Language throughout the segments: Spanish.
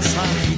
casa.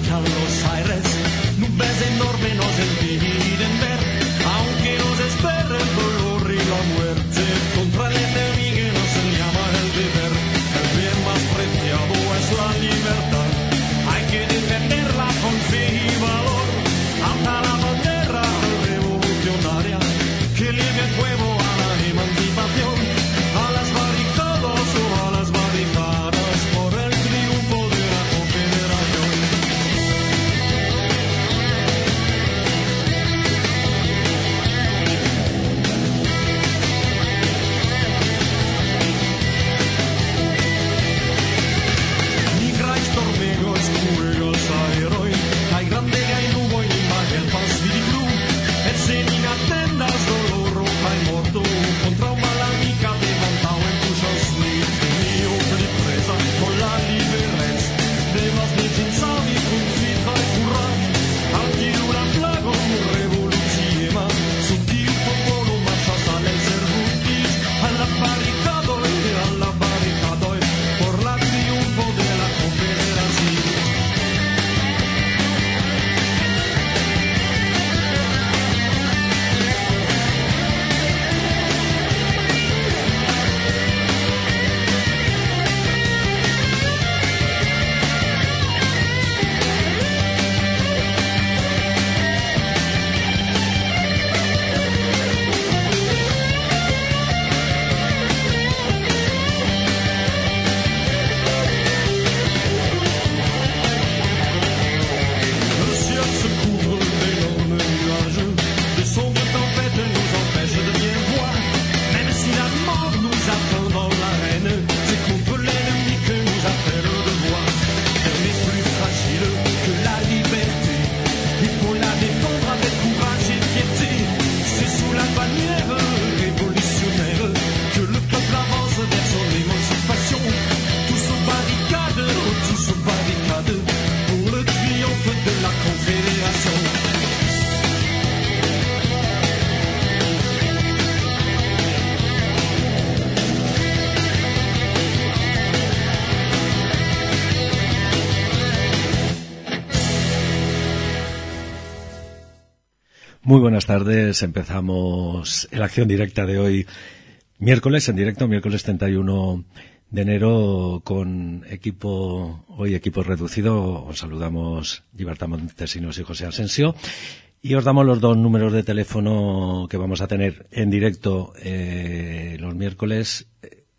Muy buenas tardes. Empezamos la acción directa de hoy, miércoles, en directo, miércoles 31 de enero, con equipo, hoy equipo reducido. Os saludamos Giberta Montesinos y José Asensio. Y os damos los dos números de teléfono que vamos a tener en directo eh, los miércoles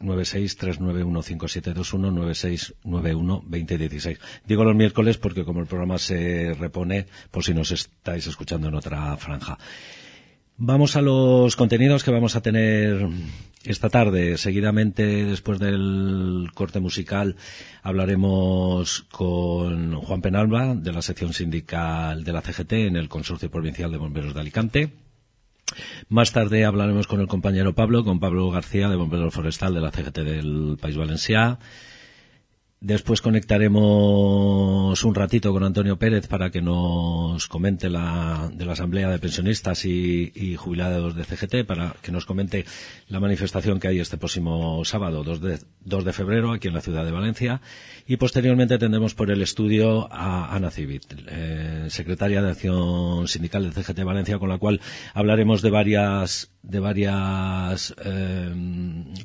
963915721 96912016. Digo los miércoles porque como el programa se repone por si nos estáis escuchando en otra franja. Vamos a los contenidos que vamos a tener esta tarde. Seguidamente, después del corte musical, hablaremos con Juan Penalba, de la sección sindical de la CGT en el Consorcio Provincial de Bomberos de Alicante. Más tarde hablaremos con el compañero Pablo, con Pablo García de Bombero Forestal de la CGT del País Valencià. Después conectaremos un ratito con Antonio Pérez para que nos comente la, de la Asamblea de Pensionistas y, Jubilados de CGT, para que nos comente la manifestación que hay este próximo sábado, 2 de, 2 de febrero, aquí en la ciudad de Valencia. Y posteriormente tendremos por el estudio a Ana Civit, eh, secretaria de Acción Sindical de CGT Valencia, con la cual hablaremos de varias de varias eh,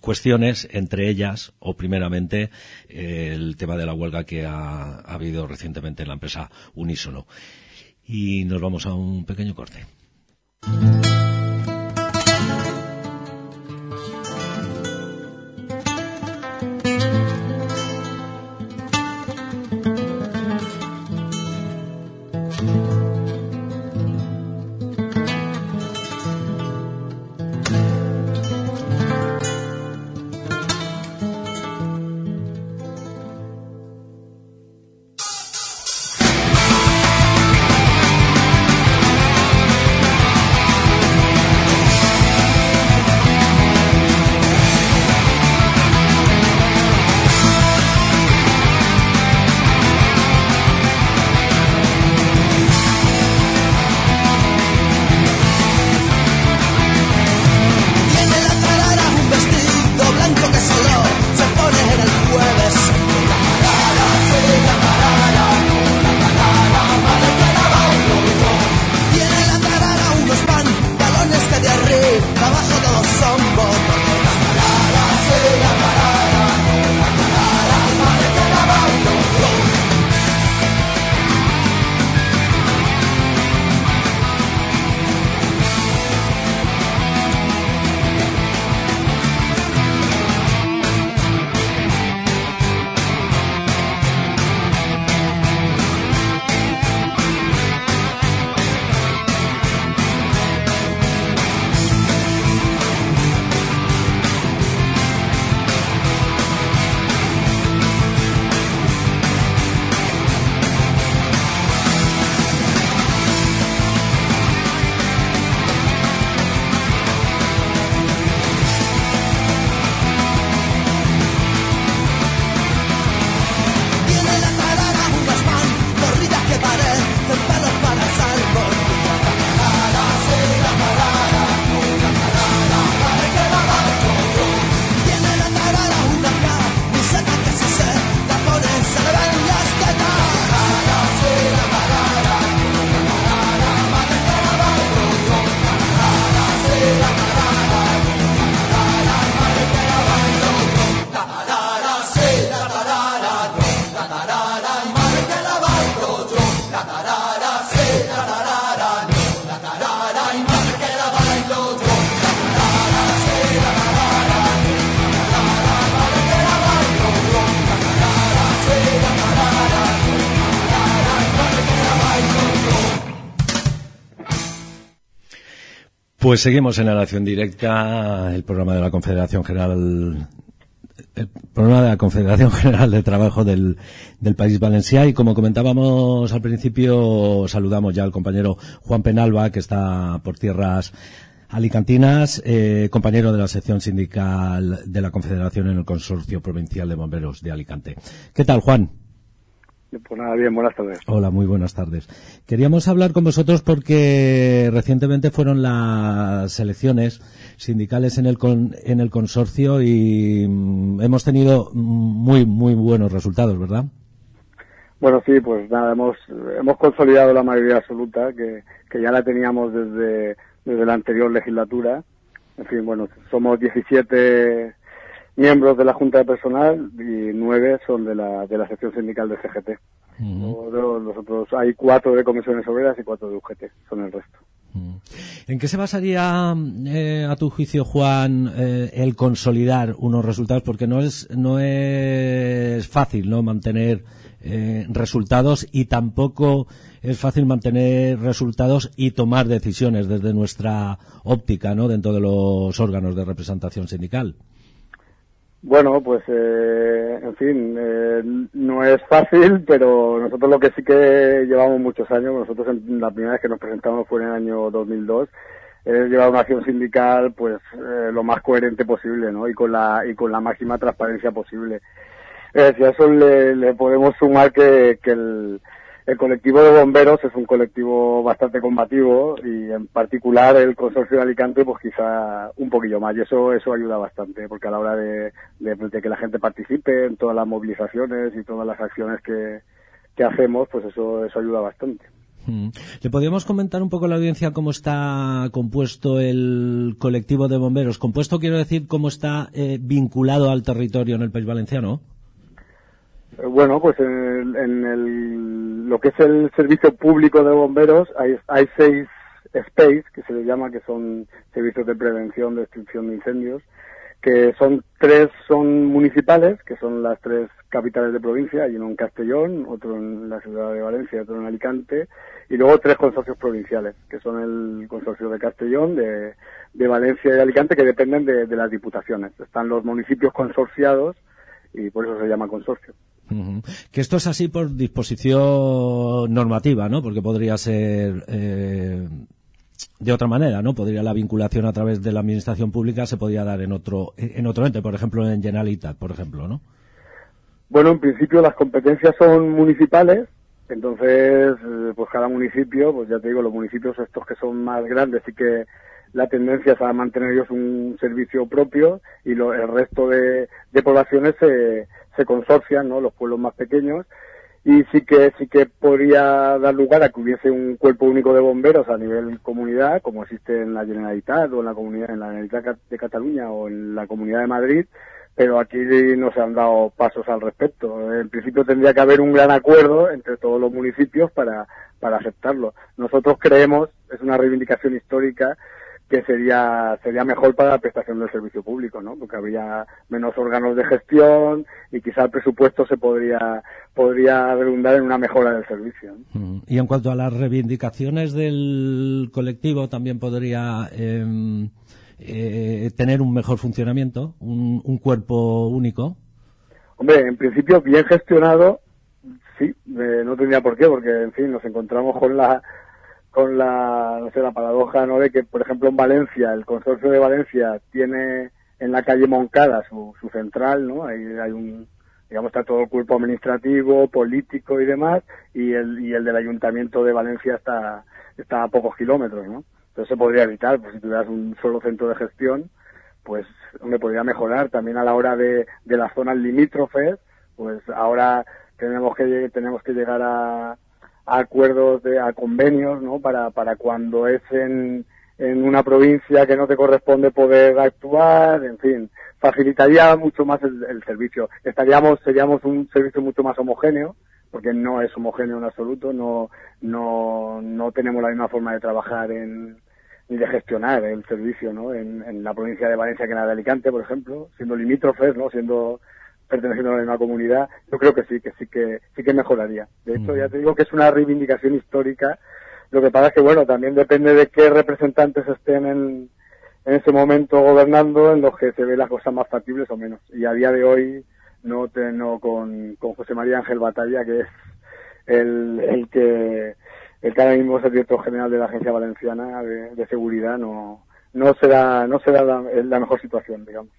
cuestiones, entre ellas, o primeramente, el tema de la huelga que ha, ha habido recientemente en la empresa Unisono. Y nos vamos a un pequeño corte. Pues seguimos en la Nación Directa, el programa de la Confederación General el programa de la Confederación General de Trabajo del, del País Valenciano y como comentábamos al principio saludamos ya al compañero Juan Penalba que está por tierras alicantinas, eh, compañero de la sección sindical de la Confederación en el Consorcio Provincial de Bomberos de Alicante. ¿Qué tal, Juan? Pues nada, bien, buenas tardes. Hola, muy buenas tardes. Queríamos hablar con vosotros porque recientemente fueron las elecciones sindicales en el, en el consorcio y mm, hemos tenido muy, muy buenos resultados, ¿verdad? Bueno, sí, pues nada, hemos, hemos consolidado la mayoría absoluta, que, que ya la teníamos desde, desde la anterior legislatura. En fin, bueno, somos 17 miembros de la Junta de Personal y nueve son de la, de la sección sindical de CGT. los, otros, hay cuatro de comisiones obreras y cuatro de UGT, son el resto. ¿En qué se basaría, eh, a tu juicio, Juan, eh, el consolidar unos resultados? Porque no es, no es fácil, ¿no? Mantener eh, resultados y tampoco es fácil mantener resultados y tomar decisiones desde nuestra óptica, ¿no? Dentro de los órganos de representación sindical. Bueno, pues eh, en fin, eh, no es fácil, pero nosotros lo que sí que llevamos muchos años, nosotros en, la primera vez que nos presentamos fue en el año 2002, es llevar una acción sindical pues eh, lo más coherente posible, ¿no? Y con la y con la máxima transparencia posible. Si a eso le, le podemos sumar que, que el, el colectivo de bomberos es un colectivo bastante combativo y en particular el consorcio de Alicante pues quizá un poquillo más y eso eso ayuda bastante porque a la hora de, que la gente participe en todas las movilizaciones y todas las acciones que, que hacemos pues eso eso ayuda bastante. Mm. ¿Le podríamos comentar un poco a la audiencia cómo está compuesto el colectivo de bomberos? Compuesto quiero decir cómo está eh, vinculado al territorio en el País Valenciano. Bueno, pues en, el, lo que es el servicio público de bomberos hay, hay seis SPACE, que se les llama, que son servicios de prevención de extinción de incendios, que son tres son municipales, que son las tres capitales de provincia, hay uno en Castellón, otro en la ciudad de Valencia, otro en Alicante, y luego tres consorcios provinciales, que son el consorcio de Castellón, de, de Valencia y de Alicante, que dependen de, de las diputaciones. Están los municipios consorciados y por eso se llama consorcio. Que esto es así por disposición normativa, ¿no? Porque podría ser eh, de otra manera, ¿no? Podría la vinculación a través de la administración pública se podría dar en otro en otro ente, por ejemplo en Generalitat, por ejemplo, ¿no? Bueno, en principio las competencias son municipales, entonces eh, pues cada municipio, pues ya te digo, los municipios estos que son más grandes y que la tendencia es a mantener ellos un servicio propio y lo, el resto de, de poblaciones se, se consorcian. Los pueblos más pequeños y sí que sí que podría dar lugar a que hubiese un cuerpo único de bomberos a nivel comunidad, como existe en la Generalitat o en la comunidad en la Generalitat de Cataluña o en la Comunidad de Madrid, pero aquí no se han dado pasos al respecto. En principio tendría que haber un gran acuerdo entre todos los municipios para para aceptarlo. Nosotros creemos, es una reivindicación histórica, que sería sería mejor para la prestación del servicio público, ¿no? Porque habría menos órganos de gestión y quizá el presupuesto se podría podría redundar en una mejora del servicio. Mm. Y en cuanto a las reivindicaciones del colectivo, también podría em, eh, tener un mejor funcionamiento, un, un cuerpo único. Hombre, en principio bien gestionado, sí, eh, no tendría por qué, porque en fin nos encontramos con la con la, no sé, la paradoja, ¿no? De que, por ejemplo, en Valencia, el consorcio de Valencia tiene en la calle Moncada su, su central, ¿no? Ahí hay un, digamos, está todo el cuerpo administrativo, político y demás, y el, y el del ayuntamiento de Valencia está, está a pocos kilómetros, ¿no? Entonces se podría evitar, pues si tuvieras un solo centro de gestión, pues me podría mejorar también a la hora de, de las zonas limítrofes, pues ahora tenemos que, tenemos que llegar a, acuerdos, de, a convenios, ¿no? Para, para cuando es en, en una provincia que no te corresponde poder actuar, en fin, facilitaría mucho más el, servicio. Estaríamos, seríamos un servicio mucho más homogéneo, porque no es homogéneo en absoluto, no, no, no tenemos la misma forma de trabajar en, ni de gestionar el servicio, ¿no? En, en la provincia de Valencia que en la de Alicante, por ejemplo, siendo limítrofes, ¿no? Siendo perteneciendo a la misma comunidad, yo creo que sí, que sí que sí que mejoraría. De hecho, ya te digo que es una reivindicación histórica Lo que pasa es que, bueno, también depende de qué representantes estén en, en ese momento gobernando, en los que se ve las cosas más factibles o menos. Y a día de hoy, no, te, no con, con José María Ángel Batalla, que es el, el que el que ahora mismo es el director general de la Agencia Valenciana de, Seguridad, no, no será, no será la, mejor situación, digamos.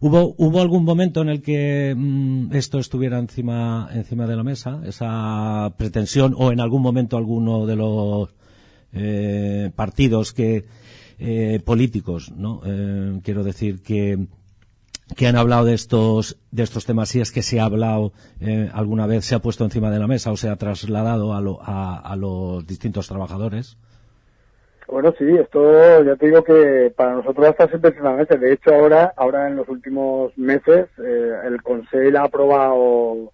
¿Hubo, ¿Hubo algún momento en el que mm, esto estuviera encima, encima de la mesa, esa pretensión, o en algún momento alguno de los eh, partidos que eh, políticos, ¿no? Eh, quiero decir que que han hablado de estos de estos temas si es que se ha hablado eh, alguna vez se ha puesto encima de la mesa o se ha trasladado a, a, los distintos trabajadores bueno sí esto ya te digo que para nosotros siempre encima de hecho ahora ahora en los últimos meses eh, el Consejo ha aprobado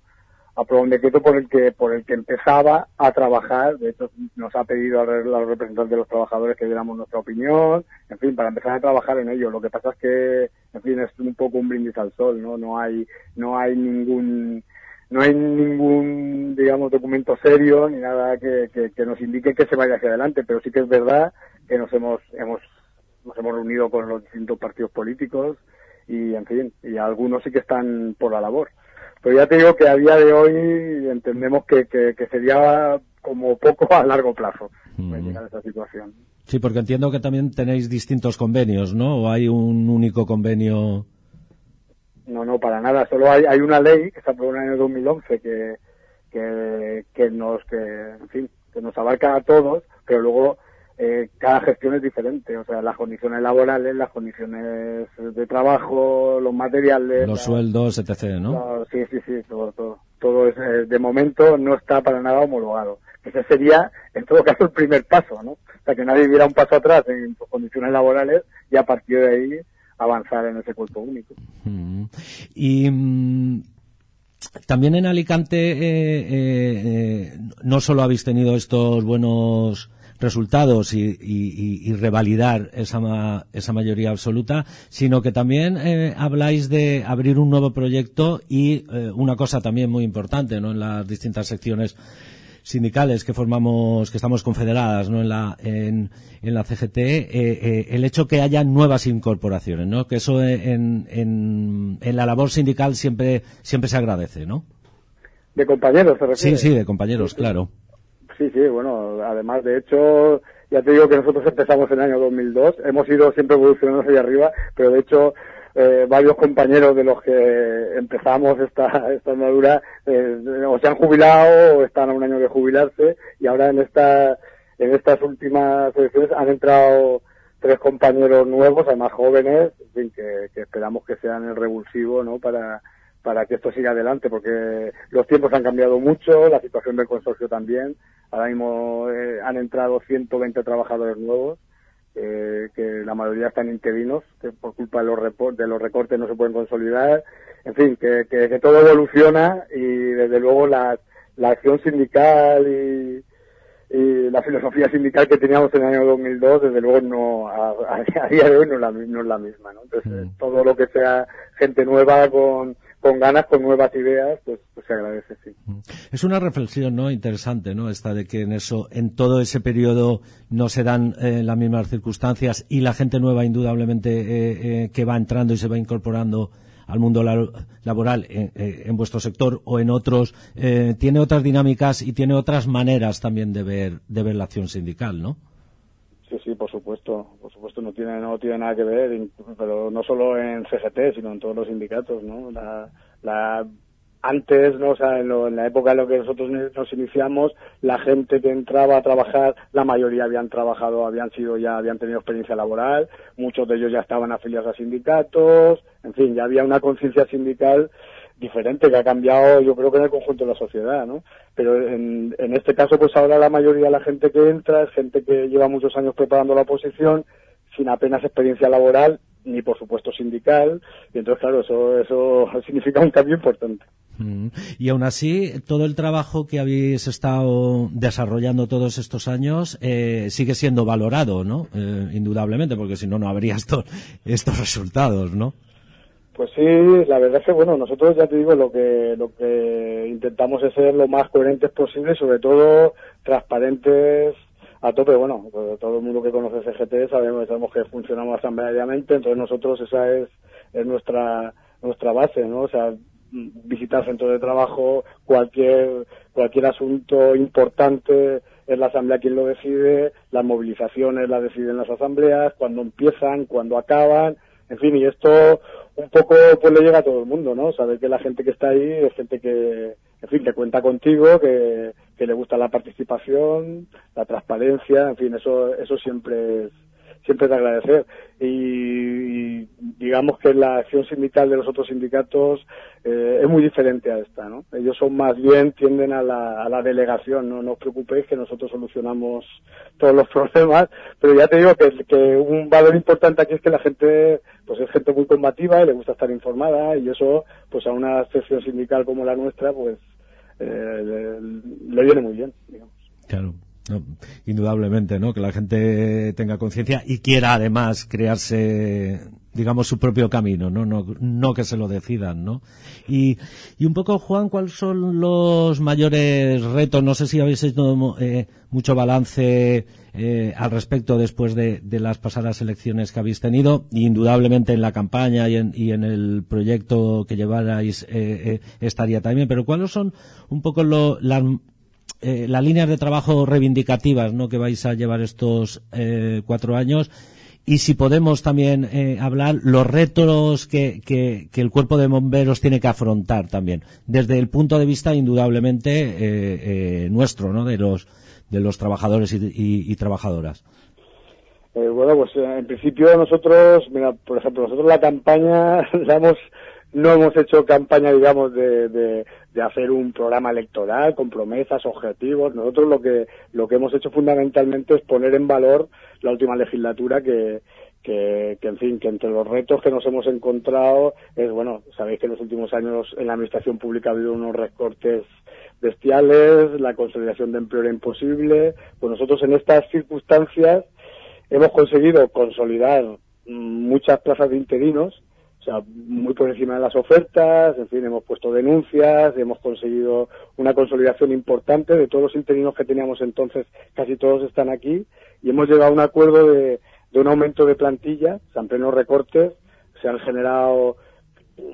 aprobó un decreto por el que por el que empezaba a trabajar. De hecho nos ha pedido a los representantes de los trabajadores que diéramos nuestra opinión. En fin para empezar a trabajar en ello. Lo que pasa es que en fin es un poco un brindis al sol no no hay no hay ningún no hay ningún digamos documento serio ni nada que, que, nos indique que se vaya hacia adelante pero sí que es verdad que nos hemos hemos nos hemos reunido con los distintos partidos políticos y en fin y algunos sí que están por la labor pero ya te digo que a día de hoy entendemos que, que, sería como poco a largo plazo mm. llegar a esa situación. Sí, porque entiendo que también tenéis distintos convenios, ¿no? ¿O hay un único convenio? No, no, para nada. Solo hay, hay una ley que se aprobó en el año 2011 que, que, que nos, que, en fin, que nos abarca a todos, pero luego eh, cada gestión es diferente, o sea, las condiciones laborales, las condiciones de trabajo, los materiales. Los sueldos, etc., ¿no? sí, sí, sí, todo, todo. Todo es, eh, de momento no está para nada homologado. Ese sería, en todo caso, el primer paso, ¿no? O sea, que nadie diera un paso atrás en condiciones laborales y a partir de ahí avanzar en ese cuerpo único. Mm. Y mm, también en Alicante eh, no solo habéis tenido estos buenos resultados y, revalidar esa, esa mayoría absoluta, sino que también eh, habláis de abrir un nuevo proyecto y eh, una cosa también muy importante ¿no? en las distintas secciones sindicales que formamos, que estamos confederadas ¿no? en, la, en, en la CGT, eh, el hecho que haya nuevas incorporaciones, ¿no? que eso en, en, en la labor sindical siempre, siempre se agradece, ¿no? De compañeros, se refiere. Sí, sí, de compañeros, claro. Sí, sí, bueno, además, de hecho, ya te digo que nosotros empezamos en el año 2002, hemos ido siempre evolucionando hacia arriba, pero de hecho, eh, varios compañeros de los que empezamos esta, esta andadura eh, o se han jubilado o están a un año de jubilarse y ahora en esta en estas últimas elecciones han entrado tres compañeros nuevos, además jóvenes, en fin, que, que esperamos que sean el revulsivo ¿no? para, para que esto siga adelante, porque los tiempos han cambiado mucho, la situación del consorcio también. Ahora mismo eh, han entrado 120 trabajadores nuevos, eh, que la mayoría están interinos, que por culpa de los, de los recortes no se pueden consolidar. En fin, que, que, todo evoluciona y desde luego la, la acción sindical y, y la filosofía sindical que teníamos en el año 2002, desde luego no a, día de hoy no, la, no es la misma. ¿no? Entonces, mm. todo lo que sea gente nueva con con ganas, con nuevas ideas, pues, pues, se agradece, sí. Es una reflexión, ¿no? Interesante, ¿no? Esta de que en eso, en todo ese periodo no se dan eh, las mismas circunstancias y la gente nueva, indudablemente, eh, eh, que va entrando y se va incorporando al mundo laboral en, vuestro sector o en otros, tiene otras dinámicas y tiene otras maneras también de ver, de ver la acción sindical, ¿no? Sí, sí, por supuesto, por supuesto no tiene no tiene nada que ver, pero no solo en CGT, sino en todos los sindicatos, ¿no? La, la antes, ¿no? O sea, en, la época en la que nosotros nos iniciamos, la gente que entraba a trabajar, la mayoría habían trabajado, habían sido ya, habían tenido experiencia laboral, muchos de ellos ya estaban afiliados a sindicatos, en fin, ya había una conciencia sindical diferente que ha cambiado yo creo que en el conjunto de la sociedad, ¿no? Pero en, en este caso pues ahora la mayoría de la gente que entra es gente que lleva muchos años preparando la oposición sin apenas experiencia laboral ni por supuesto sindical y entonces claro eso eso significa un cambio importante. Mm. Y aún así, todo el trabajo que habéis estado desarrollando todos estos años eh, sigue siendo valorado, ¿no? Eh, indudablemente, porque si no, no habría estos, estos resultados, ¿no? Pues sí, la verdad es que bueno, nosotros ya te digo lo que lo que intentamos es ser lo más coherentes posible, sobre todo transparentes a tope. Bueno, pues todo el mundo que conoce CGT sabemos, sabemos que funcionamos asambleariamente, entonces nosotros esa es, es nuestra nuestra base, ¿no? O sea, visitar centros de trabajo, cualquier cualquier asunto importante es la asamblea quien lo decide, las movilizaciones las deciden las asambleas, cuando empiezan, cuando acaban, en fin, y esto un poco pues le llega a todo el mundo, ¿no? Saber que la gente que está ahí es gente que, en fin, que cuenta contigo, que, que le gusta la participación, la transparencia, en fin, eso, eso siempre es, siempre de agradecer. Y, digamos que la acción sindical de los otros sindicatos eh, es muy diferente a esta, ¿no? Ellos son más bien, tienden a la, a la delegación, no, no os preocupéis que nosotros solucionamos todos los problemas, pero ya te digo que, que un valor importante aquí es que la gente, pues es gente muy combativa y le gusta estar informada y eso, pues a una sección sindical como la nuestra, pues eh, le, le viene muy bien, digamos. Claro. No, indudablemente, ¿no? Que la gente tenga conciencia y quiera además crearse, digamos, su propio camino, ¿no? No, no que se lo decidan, ¿no? Y, y un poco, Juan, ¿cuáles son los mayores retos? No sé si habéis hecho eh, mucho balance eh, al respecto después de, de, las pasadas elecciones que habéis tenido. Indudablemente en la campaña y en, y en el proyecto que llevarais eh, estaría también. Pero ¿cuáles son un poco lo, las eh, las líneas de trabajo reivindicativas ¿no? que vais a llevar estos eh, cuatro años y si podemos también eh, hablar los retos que, que, el cuerpo de bomberos tiene que afrontar también desde el punto de vista indudablemente nuestro ¿no? de los de los trabajadores y, y, y trabajadoras bueno pues en principio nosotros mira por ejemplo nosotros la campaña la hemos no hemos hecho campaña, digamos, de, de, de, hacer un programa electoral con promesas, objetivos. Nosotros lo que, lo que hemos hecho fundamentalmente es poner en valor la última legislatura que, que, que, en fin, que entre los retos que nos hemos encontrado es, bueno, sabéis que en los últimos años en la administración pública ha habido unos recortes bestiales, la consolidación de empleo era imposible. Pues nosotros en estas circunstancias hemos conseguido consolidar muchas plazas de interinos, sea, muy por encima de las ofertas, en fin, hemos puesto denuncias, hemos conseguido una consolidación importante de todos los interinos que teníamos entonces, casi todos están aquí, y hemos llegado a un acuerdo de, de un aumento de plantilla, o sea, en plenos recortes, se han generado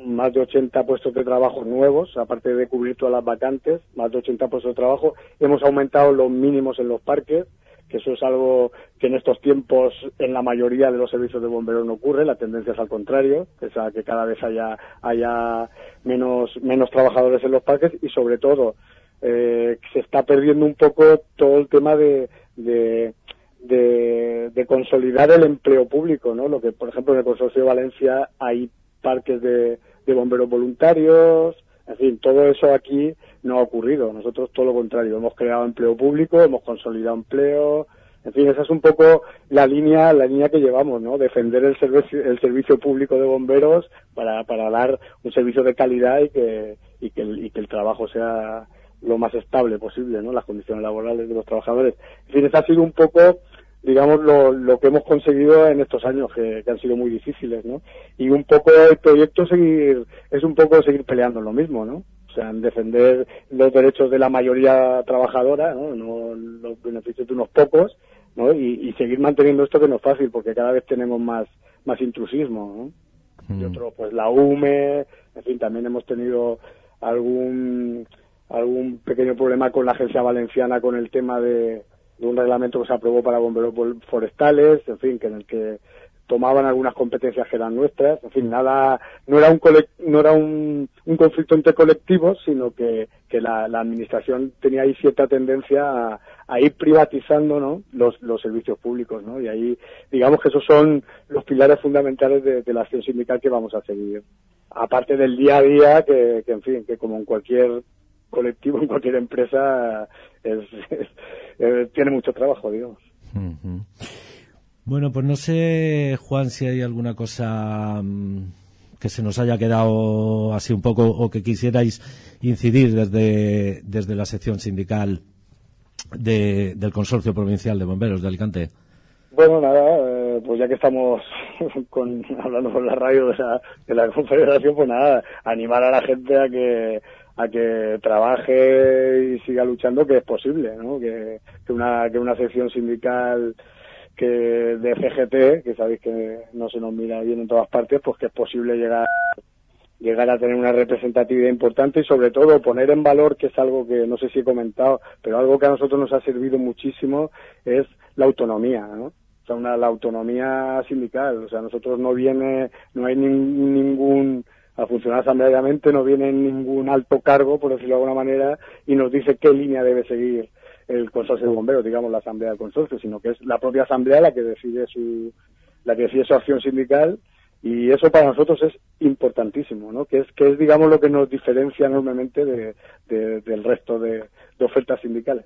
más de 80 puestos de trabajo nuevos, aparte de cubrir todas las vacantes, más de 80 puestos de trabajo, hemos aumentado los mínimos en los parques, que eso es algo que en estos tiempos en la mayoría de los servicios de bomberos no ocurre, la tendencia es al contrario, es a que cada vez haya, haya menos, menos trabajadores en los parques y sobre todo eh, se está perdiendo un poco todo el tema de, de, consolidar el empleo público, ¿no? Lo que, por ejemplo, en el Consorcio de Valencia hay parques de bomberos voluntarios, en fin, todo eso aquí no ha ocurrido. Nosotros todo lo contrario, hemos creado empleo público, hemos consolidado empleo, en fin, esa es un poco la línea, la línea que llevamos, ¿no? Defender el servicio, el servicio público de bomberos para, para dar un servicio de calidad y que, y que, el, y que el trabajo sea lo más estable posible, ¿no? Las condiciones laborales de los trabajadores. En fin, esa ha sido un poco, digamos, lo, lo que hemos conseguido en estos años, que, que han sido muy difíciles, ¿no? Y un poco el proyecto seguir, es un poco seguir peleando lo mismo, ¿no? o sea, en defender los derechos de la mayoría trabajadora, ¿no? no los beneficios de unos pocos, ¿no? Y, y, seguir manteniendo esto que no es fácil, porque cada vez tenemos más, más intrusismo, ¿no? Mm. Y otro, pues la UME, en fin, también hemos tenido algún, algún pequeño problema con la agencia valenciana con el tema de, de un reglamento que se aprobó para bomberos forestales, en fin, que en el que tomaban algunas competencias que eran nuestras, en fin, nada, no era un no era un, un, conflicto entre colectivos, sino que, que la, la, administración tenía ahí cierta tendencia a, a ir privatizando ¿no? los, los servicios públicos, ¿no? Y ahí, digamos que esos son los pilares fundamentales de, de la acción sindical que vamos a seguir. Aparte del día a día, que, que en fin, que como en cualquier colectivo, en cualquier empresa, es, es, es, tiene mucho trabajo, digamos. Uh -huh. Bueno, pues no sé, Juan, si hay alguna cosa mmm, que se nos haya quedado así un poco o que quisierais incidir desde, desde la sección sindical de, del Consorcio Provincial de Bomberos de Alicante. Bueno, nada, eh, pues ya que estamos con, hablando por la radio de la, de la Confederación, pues nada, animar a la gente a que a que trabaje y siga luchando que es posible, ¿no? Que, una que una sección sindical que de CGT, que sabéis que no se nos mira bien en todas partes, pues que es posible llegar llegar a tener una representatividad importante y sobre todo poner en valor, que es algo que no sé si he comentado, pero algo que a nosotros nos ha servido muchísimo es la autonomía, ¿no? O sea, una, la autonomía sindical. O sea, nosotros no viene, no hay ningún, a funcionar asambleariamente no viene ningún alto cargo, por decirlo de alguna manera, y nos dice qué línea debe seguir el consorcio de bomberos, digamos la asamblea del consorcio, sino que es la propia asamblea la que decide su, la que decide su acción sindical y eso para nosotros es importantísimo, ¿no? Que es, que es digamos, lo que nos diferencia enormemente de, del resto de, ofertas sindicales.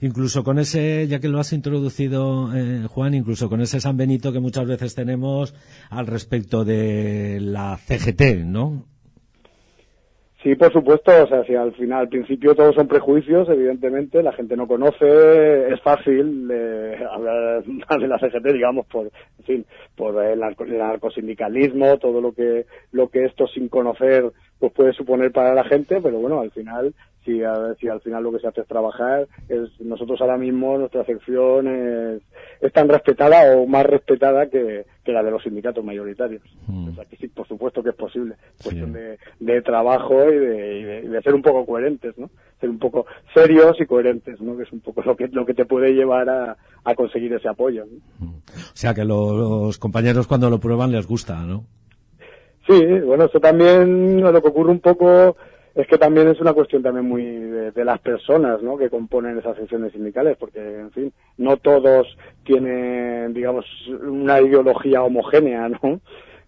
Incluso con ese, ya que lo has introducido, eh, Juan, incluso con ese San Benito que muchas veces tenemos al respecto de la CGT, ¿no? Sí, por supuesto, o sea, si al final, al principio todos son prejuicios, evidentemente, la gente no conoce, es fácil eh, hablar de la CGT, digamos, por, en fin, por el, el narcosindicalismo, todo lo que, lo que esto sin conocer, pues puede suponer para la gente, pero bueno, al final si, si al final lo que se hace es trabajar, es, nosotros ahora mismo nuestra sección es, es tan respetada o más respetada que, que la de los sindicatos mayoritarios. Mm. sí, por supuesto que es posible, cuestión de, de, trabajo y de, de, ser un poco coherentes, ¿no? Ser un poco serios y coherentes, ¿no? Que es un poco lo que, lo que te puede llevar a, a conseguir ese apoyo. Mm. O sea que los compañeros cuando lo prueban les gusta, ¿no? Sí, bueno, eso también lo que ocurre un poco es que también es una cuestión también muy de, las personas ¿no? que componen esas secciones sindicales, porque, en fin, no todos tienen, digamos, una ideología homogénea, ¿no?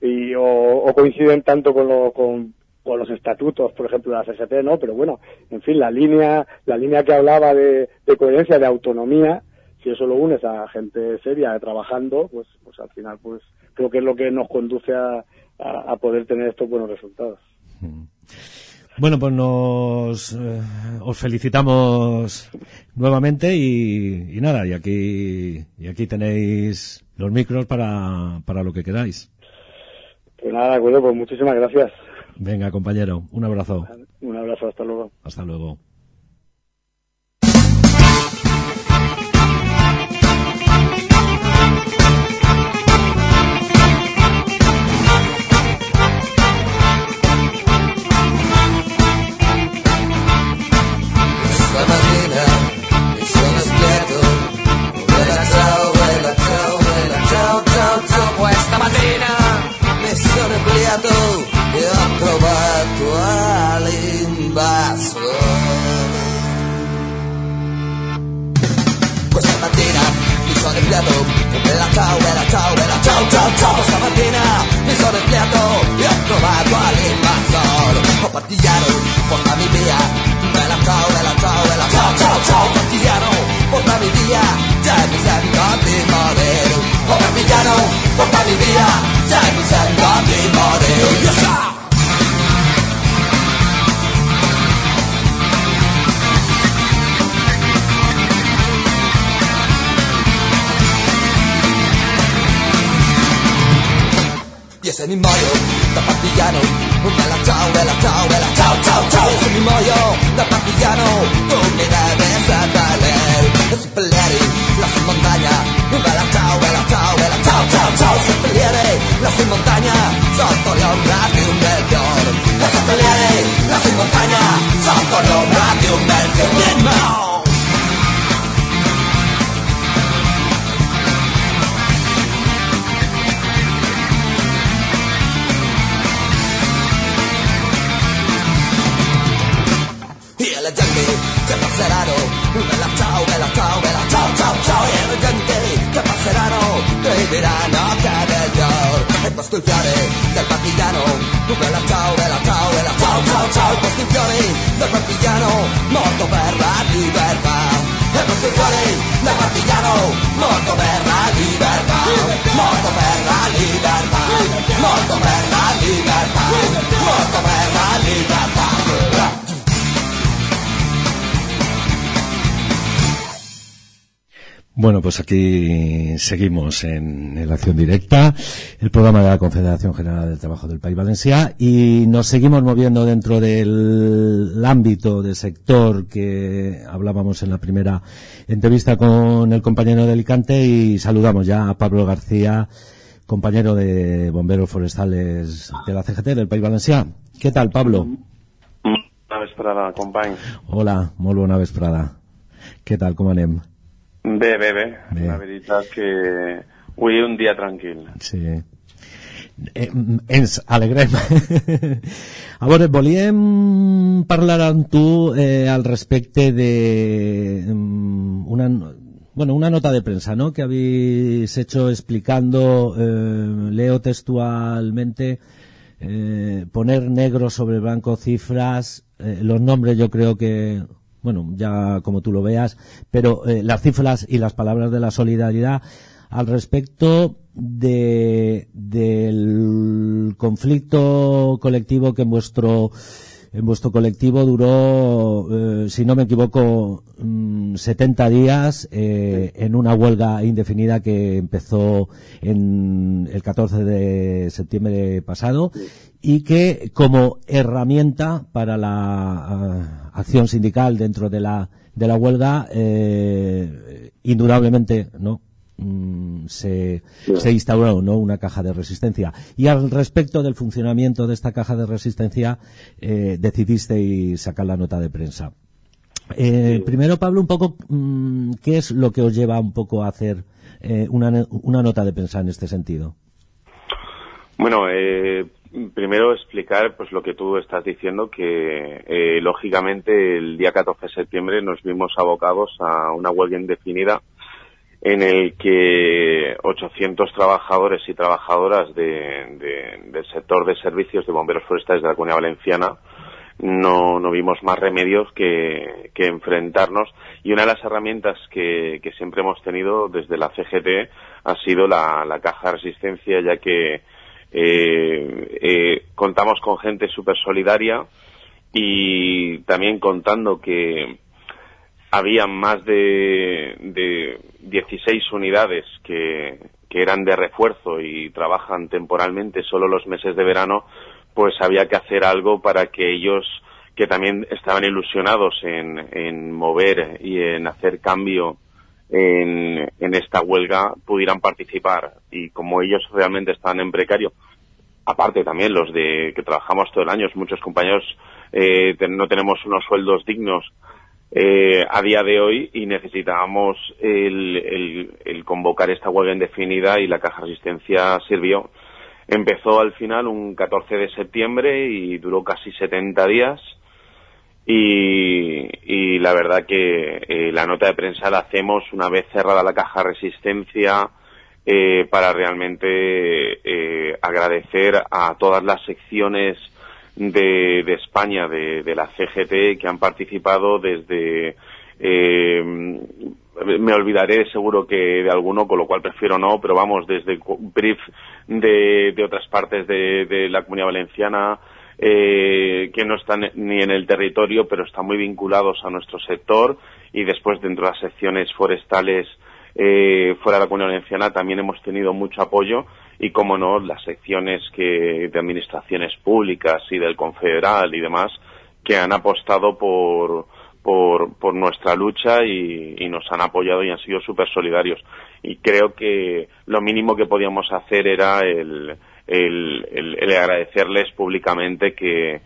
Y, o, coinciden tanto con, lo, con, los estatutos, por ejemplo, de la CST, ¿no? Pero bueno, en fin, la línea, la línea que hablaba de, coherencia, de autonomía, si eso lo unes a gente seria trabajando, pues, pues al final, pues creo que es lo que nos conduce a, a, poder tener estos buenos resultados. Mm. Bueno, pues nos eh, os felicitamos nuevamente y, nada, y aquí y aquí tenéis los micros para, para lo que queráis. Pues nada, de acuerdo, pues muchísimas gracias. Venga, compañero, un abrazo. Un abrazo, hasta luego. Hasta luego. desviado Relatao, relatao, relatao, chao, chao Sabatina, piso desviado Y he probado al invasor. O partillaron por la mi vía Relatao, relatao, relatao, chao, chao Partillaron por la mi vía. Ya empezando a mi morir O partillaron por la mi vía. Ya empezando a mi morir Y está Yes, any mayo, da partigiano, bella ciao, bella ciao, bella ciao, ciao, ciao. Yes, any mayo, da partigiano, tu mi debes morto é per la libertà, morto é per la libertà, morto é per la libertà, morto per la libertà. Bueno, pues aquí seguimos en, la acción directa, el programa de la Confederación General del Trabajo del País Valencia y nos seguimos moviendo dentro del ámbito de sector que hablábamos en la primera entrevista con el compañero de Alicante y saludamos ya a Pablo García, compañero de bomberos forestales de la CGT del País Valencia. ¿Qué tal, Pablo? Una vesprada, compañero. Hola, muy buena vesprada. ¿Qué tal, cómo anem? Bé, bé, bé. bé. La veritat que avui un dia tranquil. Sí. Eh, ens alegrem. a veure, volíem parlar amb tu eh, al respecte de um, una, bueno, una nota de prensa ¿no? que habéis hecho explicando, eh, leo textualmente, eh, poner negro sobre blanco cifras, eh, los nombres yo creo que bueno, ya como tú lo veas, pero eh, las cifras y las palabras de la solidaridad al respecto de, del conflicto colectivo que en vuestro en vuestro colectivo duró, eh, si no me equivoco, 70 mm, días eh, en una huelga indefinida que empezó en el 14 de septiembre pasado y que como herramienta para la ah, acción sindical dentro de la de la huelga eh, indudablemente no mm, se, se, instauró ¿no? una caja de resistencia. Y al respecto del funcionamiento de esta caja de resistencia, eh, decidisteis sacar la nota de prensa. Eh, primero, Pablo, un poco, mm, ¿qué es lo que os lleva un poco a hacer eh, una, una nota de prensa en este sentido? Bueno, eh, Primero explicar pues lo que tú estás diciendo, que eh, lógicamente el día 14 de septiembre nos vimos abocados a una huelga indefinida en el que 800 trabajadores y trabajadoras del sector de servicios de bomberos forestales de la Comunidad Valenciana no, no vimos más remedios que, enfrentarnos. Y una de las herramientas que, siempre hemos tenido desde la CGT ha sido la, caja de resistencia ya que eh, eh, contamos con gente súper solidaria y también contando que había más de, de 16 unidades que, que eran de refuerzo y trabajan temporalmente solo los meses de verano, pues había que hacer algo para que ellos que también estaban ilusionados en, en mover y en hacer cambio en, en esta huelga pudieran participar. Y como ellos realmente están en precario, aparte también los de que trabajamos todo el año, muchos compañeros eh, no tenemos unos sueldos dignos eh, a día de hoy y necesitábamos el, convocar esta huelga indefinida y la caja de asistencia sirvió. Empezó al final un 14 de septiembre y duró casi 70 días y, la verdad que eh, la nota de prensa la hacemos una vez cerrada la caja de resistencia eh, para realmente eh, agradecer a todas las secciones de, España de, la CGT que han participado desde me olvidaré seguro que de alguno, con lo cual prefiero no, pero vamos, desde brief de, de otras partes de, de la comunidad valenciana, eh, que no están ni en el territorio, pero están muy vinculados a nuestro sector y después dentro de las secciones forestales eh, fuera de la Comunidad Valenciana también hemos tenido mucho apoyo y, como no, las secciones que, de administraciones públicas y del Confederal y demás que han apostado por, por, nuestra lucha y, nos han apoyado y han sido súper solidarios. Y creo que lo mínimo que podíamos hacer era el, el, agradecerles públicamente que,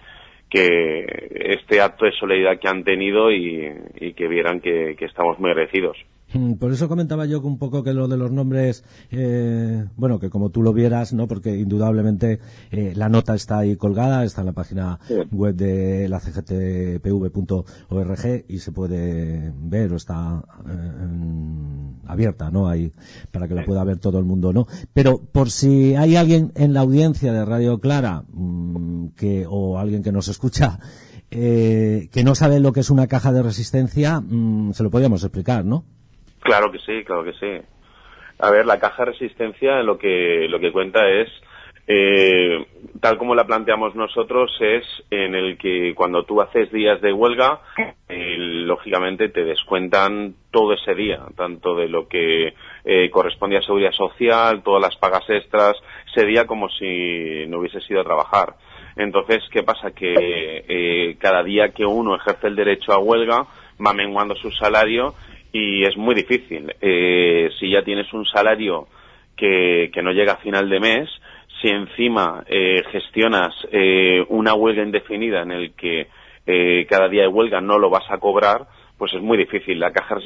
que este acto de solidaridad que han tenido y, y que vieran que, que estamos muy agradecidos. Mm, por eso comentaba yo un poco que lo de los nombres, eh, bueno, que como tú lo vieras, ¿no? Porque indudablemente eh, la nota está ahí colgada, está en la página web de la cgtpv.org y se puede ver o está eh, abierta, ¿no? Ahí para que la pueda ver todo el mundo, ¿no? Pero por si hay alguien en la audiencia de Radio Clara mm, que o alguien que nos escucha que no sabe lo que es una caja de resistencia, mm, se lo podríamos explicar, ¿no? Claro que sí, claro que sí. A ver, la caja de resistencia lo que, lo que cuenta es, eh, tal como la planteamos nosotros, es en el que cuando tú haces días de huelga, lógicamente te descuentan todo ese día, tanto de lo que eh, corresponde a seguridad social, todas las pagas extras, ese día como si no hubiese ido a trabajar. Entonces, ¿qué pasa? Que eh, cada día que uno ejerce el derecho a huelga va menguando su salario y es muy difícil. Eh, si ya tienes un salario que, que no llega a final de mes, si encima eh, gestionas eh, una huelga indefinida en el que eh, cada día de huelga no lo vas a cobrar, pues es muy difícil. La caja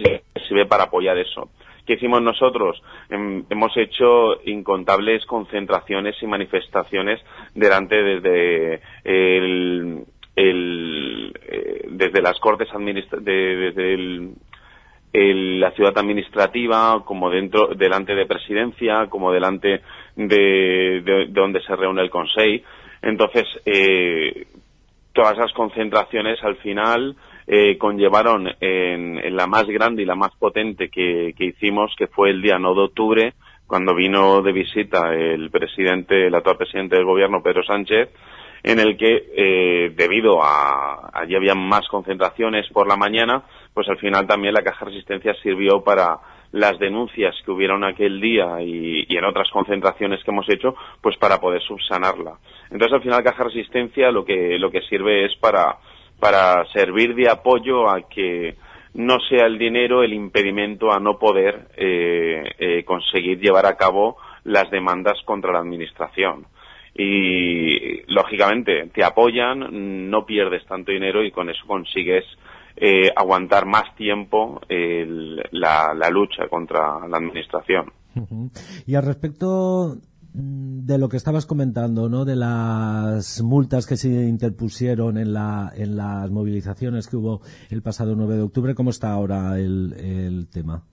sirve para apoyar eso. ¿Qué hicimos nosotros? Em, hemos hecho incontables concentraciones y manifestaciones delante desde el, desde las cortes administrativas, desde la ciudad administrativa, como dentro, delante de presidencia, como delante de, donde se reúne el Consejo. Entonces, eh, todas esas concentraciones al final eh, conllevaron en, la más grande y la más potente que, hicimos, que fue el día 9 de octubre, cuando vino de visita el presidente, el actual presidente del gobierno, Pedro Sánchez, en el que, eh, debido a, allí había más concentraciones por la mañana, pues al final también la caja de resistencia sirvió para las denuncias que hubieron aquel día y, en otras concentraciones que hemos hecho, pues para poder subsanarla. Entonces, al final, Caja Resistencia lo que, lo que sirve es para, para servir de apoyo a que no sea el dinero el impedimento a no poder eh, eh, conseguir llevar a cabo las demandas contra la Administración. Y, lógicamente, te apoyan, no pierdes tanto dinero y con eso consigues eh, aguantar más tiempo la, lucha contra la administración. Y al respecto mm, de lo que estabas comentando, ¿no? De las multas que se interpusieron en, la, en las movilizaciones que hubo el pasado 9 de octubre, ¿cómo está ahora el, tema?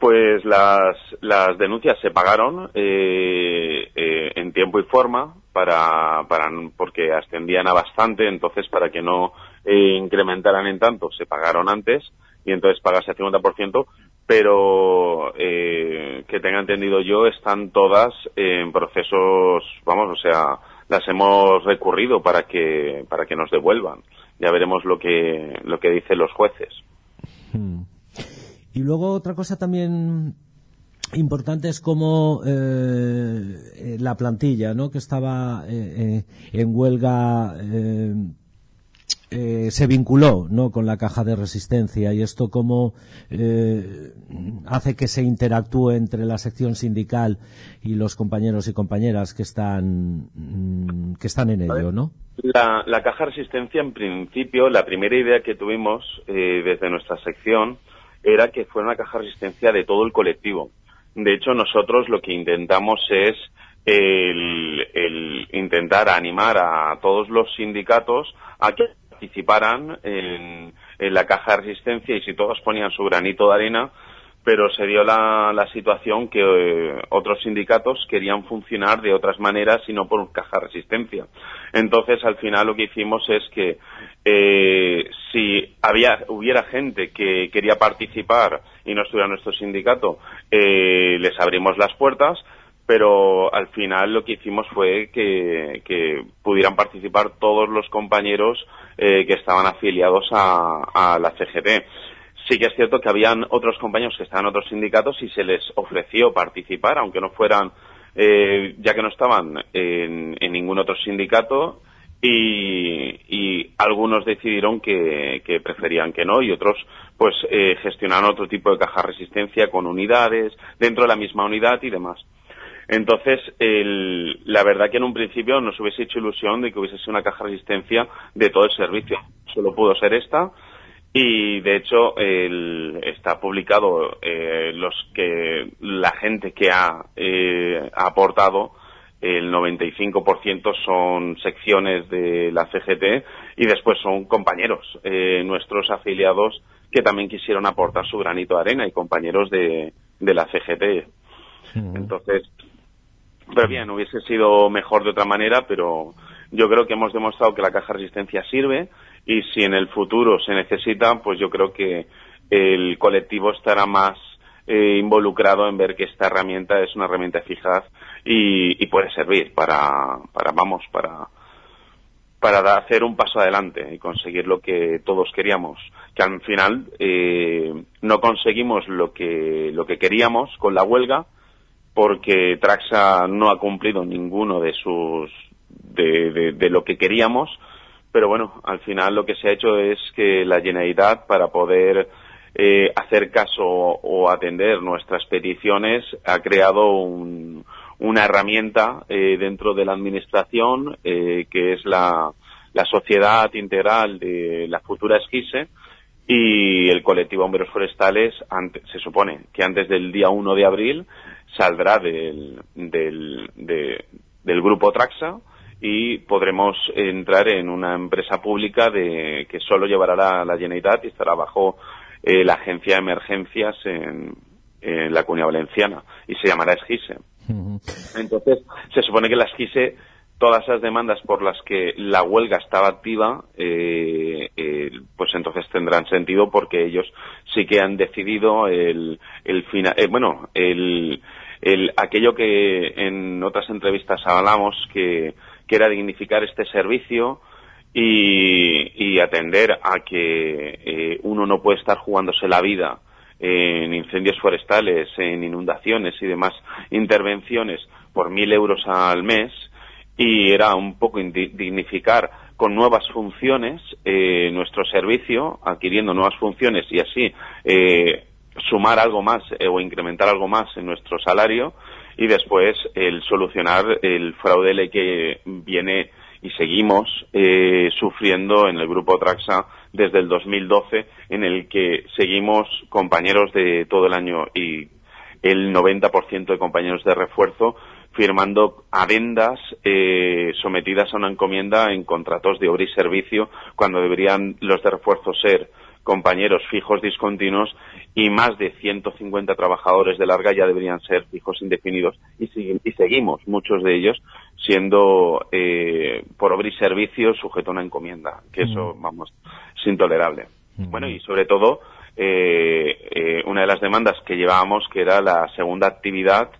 Pues las, las denuncias se pagaron eh, eh, en tiempo y forma para, para porque ascendían a bastante, entonces para que no eh, incrementaran en tanto, se pagaron antes y entonces pagase el 50%, pero eh, que tenga entendido yo, están todas en procesos, vamos, o sea, las hemos recurrido para que, para que nos devuelvan. Ya veremos lo que, lo que dicen los jueces. Hmm. Y luego otra cosa también importante es como eh, la plantilla, ¿no? Que estaba en huelga eh, se vinculó ¿no? con la caja de resistencia y esto cómo eh, hace que se interactúe entre la sección sindical y los compañeros y compañeras que están mm, que están en ello, ¿no? La, caja de resistencia, en principio, la primera idea que tuvimos eh, desde nuestra sección era que fuera una caja de resistencia de todo el colectivo. De hecho, nosotros lo que intentamos es el, el intentar animar a todos los sindicatos a que participaran en, la caja de resistencia y si todos ponían su granito de arena, pero se dio la, situación que eh, otros sindicatos querían funcionar de otras maneras y no por caja resistencia. Entonces, al final lo que hicimos es que eh, si había, hubiera gente que quería participar y no estuviera nuestro sindicato, eh, les abrimos las puertas, pero al final lo que hicimos fue que, pudieran participar todos los compañeros eh, que estaban afiliados a, la CGT. Sí que es cierto que habían otros compañeros que estaban en otros sindicatos y se les ofreció participar, aunque no fueran, eh, ya que no estaban en, ningún otro sindicato, y, algunos decidieron que, preferían que no y otros pues eh, gestionaron otro tipo de caja resistencia con unidades dentro de la misma unidad y demás. Entonces, la verdad que en un principio nos hubiese hecho ilusión de que hubiese sido una caja resistencia de todo el servicio. Solo pudo ser esta y de hecho está publicado eh, los que la gente que ha, eh, aportado el 95% son secciones de la CGT y después son compañeros eh, nuestros afiliados que también quisieron aportar su granito de arena y compañeros de, la CGT. Entonces, pero bien, hubiese sido mejor de otra manera, pero yo creo que hemos demostrado que la caja de resistencia sirve y si en el futuro se necesita, pues yo creo que el colectivo estará más eh, involucrado en ver que esta herramienta es una herramienta eficaz y, puede servir para, para vamos, para, para hacer un paso adelante y conseguir lo que todos queríamos. Que al final eh, no conseguimos lo que, lo que queríamos con la huelga porque Traxa no ha cumplido ninguno de sus de, de, lo que queríamos, pero bueno, al final lo que se ha hecho es que la Generalitat para poder eh, hacer caso o atender nuestras peticiones ha creado un, una herramienta eh, dentro de la administración eh, que es la, la, sociedad integral de la futura esquise y el colectivo Bomberos Forestales se supone que antes del día 1 de abril saldrá del, del, del grupo Traxa y podremos entrar en una empresa pública de, que solo llevará la, la Generalitat y estará bajo eh, la agencia de emergencias en, en la Comunidad Valenciana y se llamará Esquise. Entonces, se supone que la Esquise, todas esas demandas por las que la huelga estaba activa, eh, eh, pues entonces tendrán sentido porque ellos sí que han decidido el, el final, eh, bueno, el, el, aquello que en otras entrevistas hablamos que, que era dignificar este servicio, y, atender a que eh, uno no puede estar jugándose la vida en incendios forestales, en inundaciones y demás intervenciones por mil euros al mes y era un poco dignificar con nuevas funciones eh, nuestro servicio, adquiriendo nuevas funciones y así eh, sumar algo más eh, o incrementar algo más en nuestro salario y después el solucionar el fraude que viene y seguimos eh, sufriendo en el grupo Traxa desde el 2012, en el que seguimos compañeros de todo el año y el 90% de compañeros de refuerzo firmando adendas eh, sometidas a una encomienda en contratos de obra y servicio cuando deberían los de refuerzo ser compañeros fijos discontinuos y más de 150 trabajadores de larga ya deberían ser fijos indefinidos y, y seguimos muchos de ellos siendo eh, por obra y servicio sujeto a una encomienda que eso mm. vamos es intolerable mm. bueno y sobre todo eh, eh, una de las demandas que llevábamos que era la segunda actividad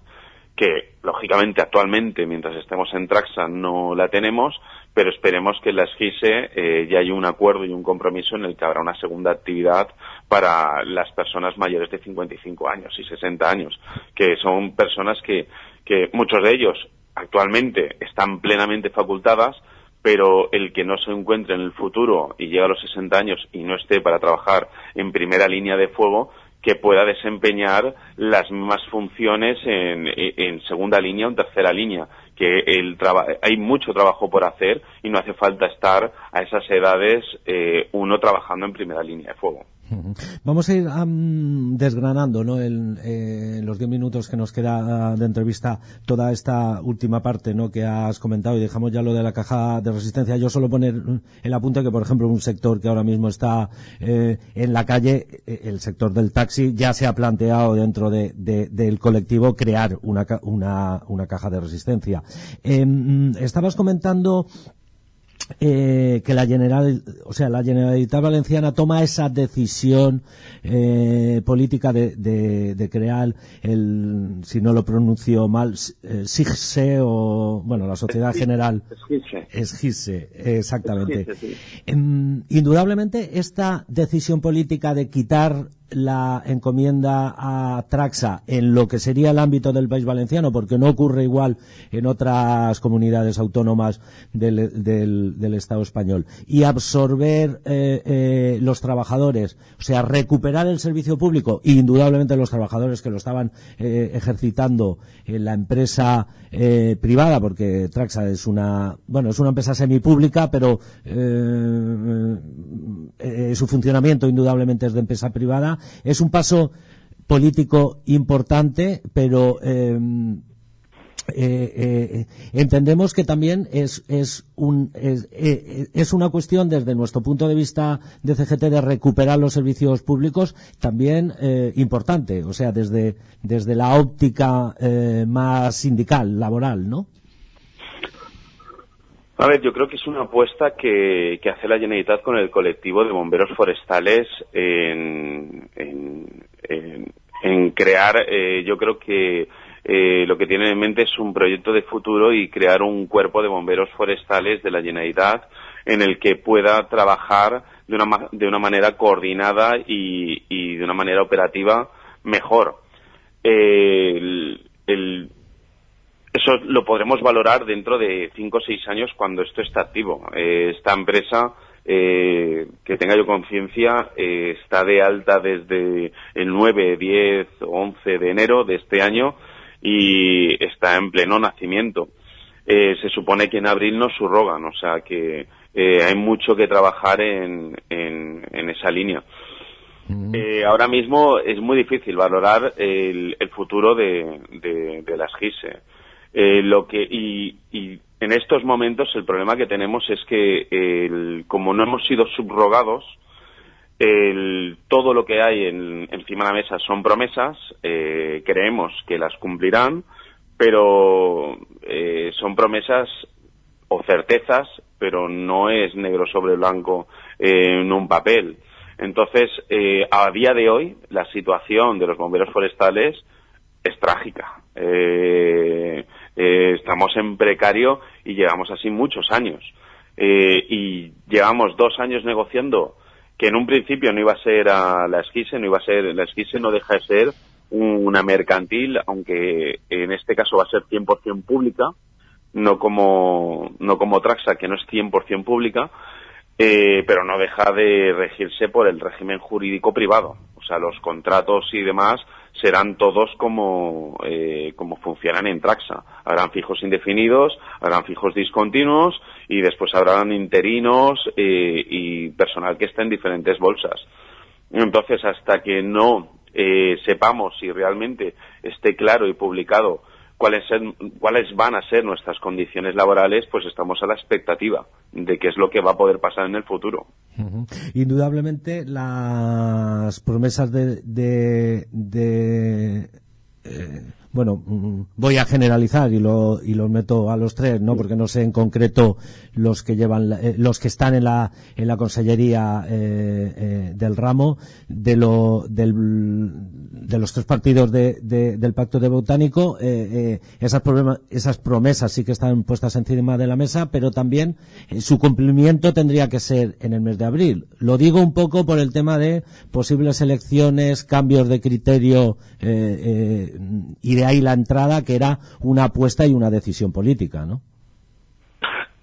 que lógicamente actualmente mientras estemos en Traxa no la tenemos pero esperemos que en la SGISE eh, ya hay un acuerdo y un compromiso en el que habrá una segunda actividad para las personas mayores de 55 años y 60 años, que son personas que, que muchos de ellos actualmente están plenamente facultadas, pero el que no se encuentre en el futuro y llegue a los 60 años y no esté para trabajar en primera línea de fuego, que pueda desempeñar las mismas funciones en, en segunda línea o en tercera línea que el hay mucho trabajo por hacer y no hace falta estar a esas edades eh, uno trabajando en primera línea de fuego. Vamos a ir desgranando ¿no? en eh, los diez minutos que nos queda de entrevista toda esta última parte ¿no? que has comentado y dejamos ya lo de la caja de resistencia. Yo solo poner el apunte que, por ejemplo, un sector que ahora mismo está eh, en la calle, eh, el sector del taxi, ya se ha planteado dentro de, del colectivo crear una, una, una caja de resistencia. Em, estabas comentando eh, que la general, o sea, la Generalitat Valenciana toma esa decisión eh, política de, de, crear el, si no lo pronuncio mal, eh, SIGSE o, bueno, la Sociedad General. SGISE, exactamente. Em, indudablemente, esta decisión política de quitar la encomienda a Traxa en lo que sería el ámbito del país valenciano, porque no ocurre igual en otras comunidades autónomas del, Estado español, y absorber eh, eh, los trabajadores, o sea, recuperar el servicio público, indudablemente los trabajadores que lo estaban eh, ejercitando en la empresa privada, porque Traxa es una, bueno, es una empresa semipública, pero su funcionamiento indudablemente es de empresa privada, es un paso político importante, pero em, eh, eh, entendemos que también es, eh, es, una cuestión desde nuestro punto de vista de CGT de recuperar los servicios públicos también importante, o sea, desde, desde la óptica más sindical, laboral, ¿no? A ver, yo creo que es una apuesta que, hace la Generalitat con el colectivo de bomberos forestales en, en, crear, eh, yo creo que eh, lo que tienen en mente es un proyecto de futuro y crear un cuerpo de bomberos forestales de la Generalitat en el que pueda trabajar de una, de una manera coordinada y, de una manera operativa mejor. el, eso lo podremos valorar dentro de cinco o seis años cuando esto está activo. Eh, esta empresa, eh, que tenga yo conciencia, eh, está de alta desde el 9, 10, 11 de enero de este año y está en pleno nacimiento. se supone que en abril nos subrogan, o sea que hay mucho que trabajar en, en, esa línea. Mm. ahora mismo es muy difícil valorar el, futuro de, de, de las GISE. Eh, lo que, y, en estos momentos el problema que tenemos es que como no hemos sido subrogados, todo lo que hay encima de la mesa son promesas, eh, creemos que las cumplirán, pero eh, son promesas o certezas, pero no es negro sobre blanco en un papel. Entonces, a día de hoy, la situación de los bomberos forestales es trágica. Eh, eh, estamos en precario y llevamos así muchos años. Eh, y llevamos dos años negociando que en un principio no iba a ser a la esquise, no iba a ser, la esquise no deja de ser una mercantil, aunque en este caso va a ser 100% pública, no como, no como Traxa, que no es 100% pública, eh, pero no deja de regirse por el régimen jurídico privado. O sea, los contratos y demás serán todos como, eh, como funcionan en Traxa. Habrán fijos indefinidos, habrán fijos discontinuos y después habrán interinos eh, y personal que está en diferentes bolsas. Entonces, hasta que no eh, sepamos si realmente esté claro y publicado cuáles, cuáles van a ser nuestras condiciones laborales, pues estamos a la expectativa de qué es lo que va a poder pasar en el futuro. Indudablemente las promesas de, de, eh, bueno, mm, voy a generalizar y lo y los meto a los tres, no porque no sé en concreto los que llevan eh, los que están en la en la consellería eh, eh, del ramo. De lo del de los tres partidos de, del pacto de botánico esas esas promesas sí que están puestas encima de la mesa pero también su cumplimiento tendría que ser en el mes de abril. Lo digo un poco por el tema de posibles elecciones cambios de criterio y de ahí la entrada que era una apuesta y una decisión política, ¿no?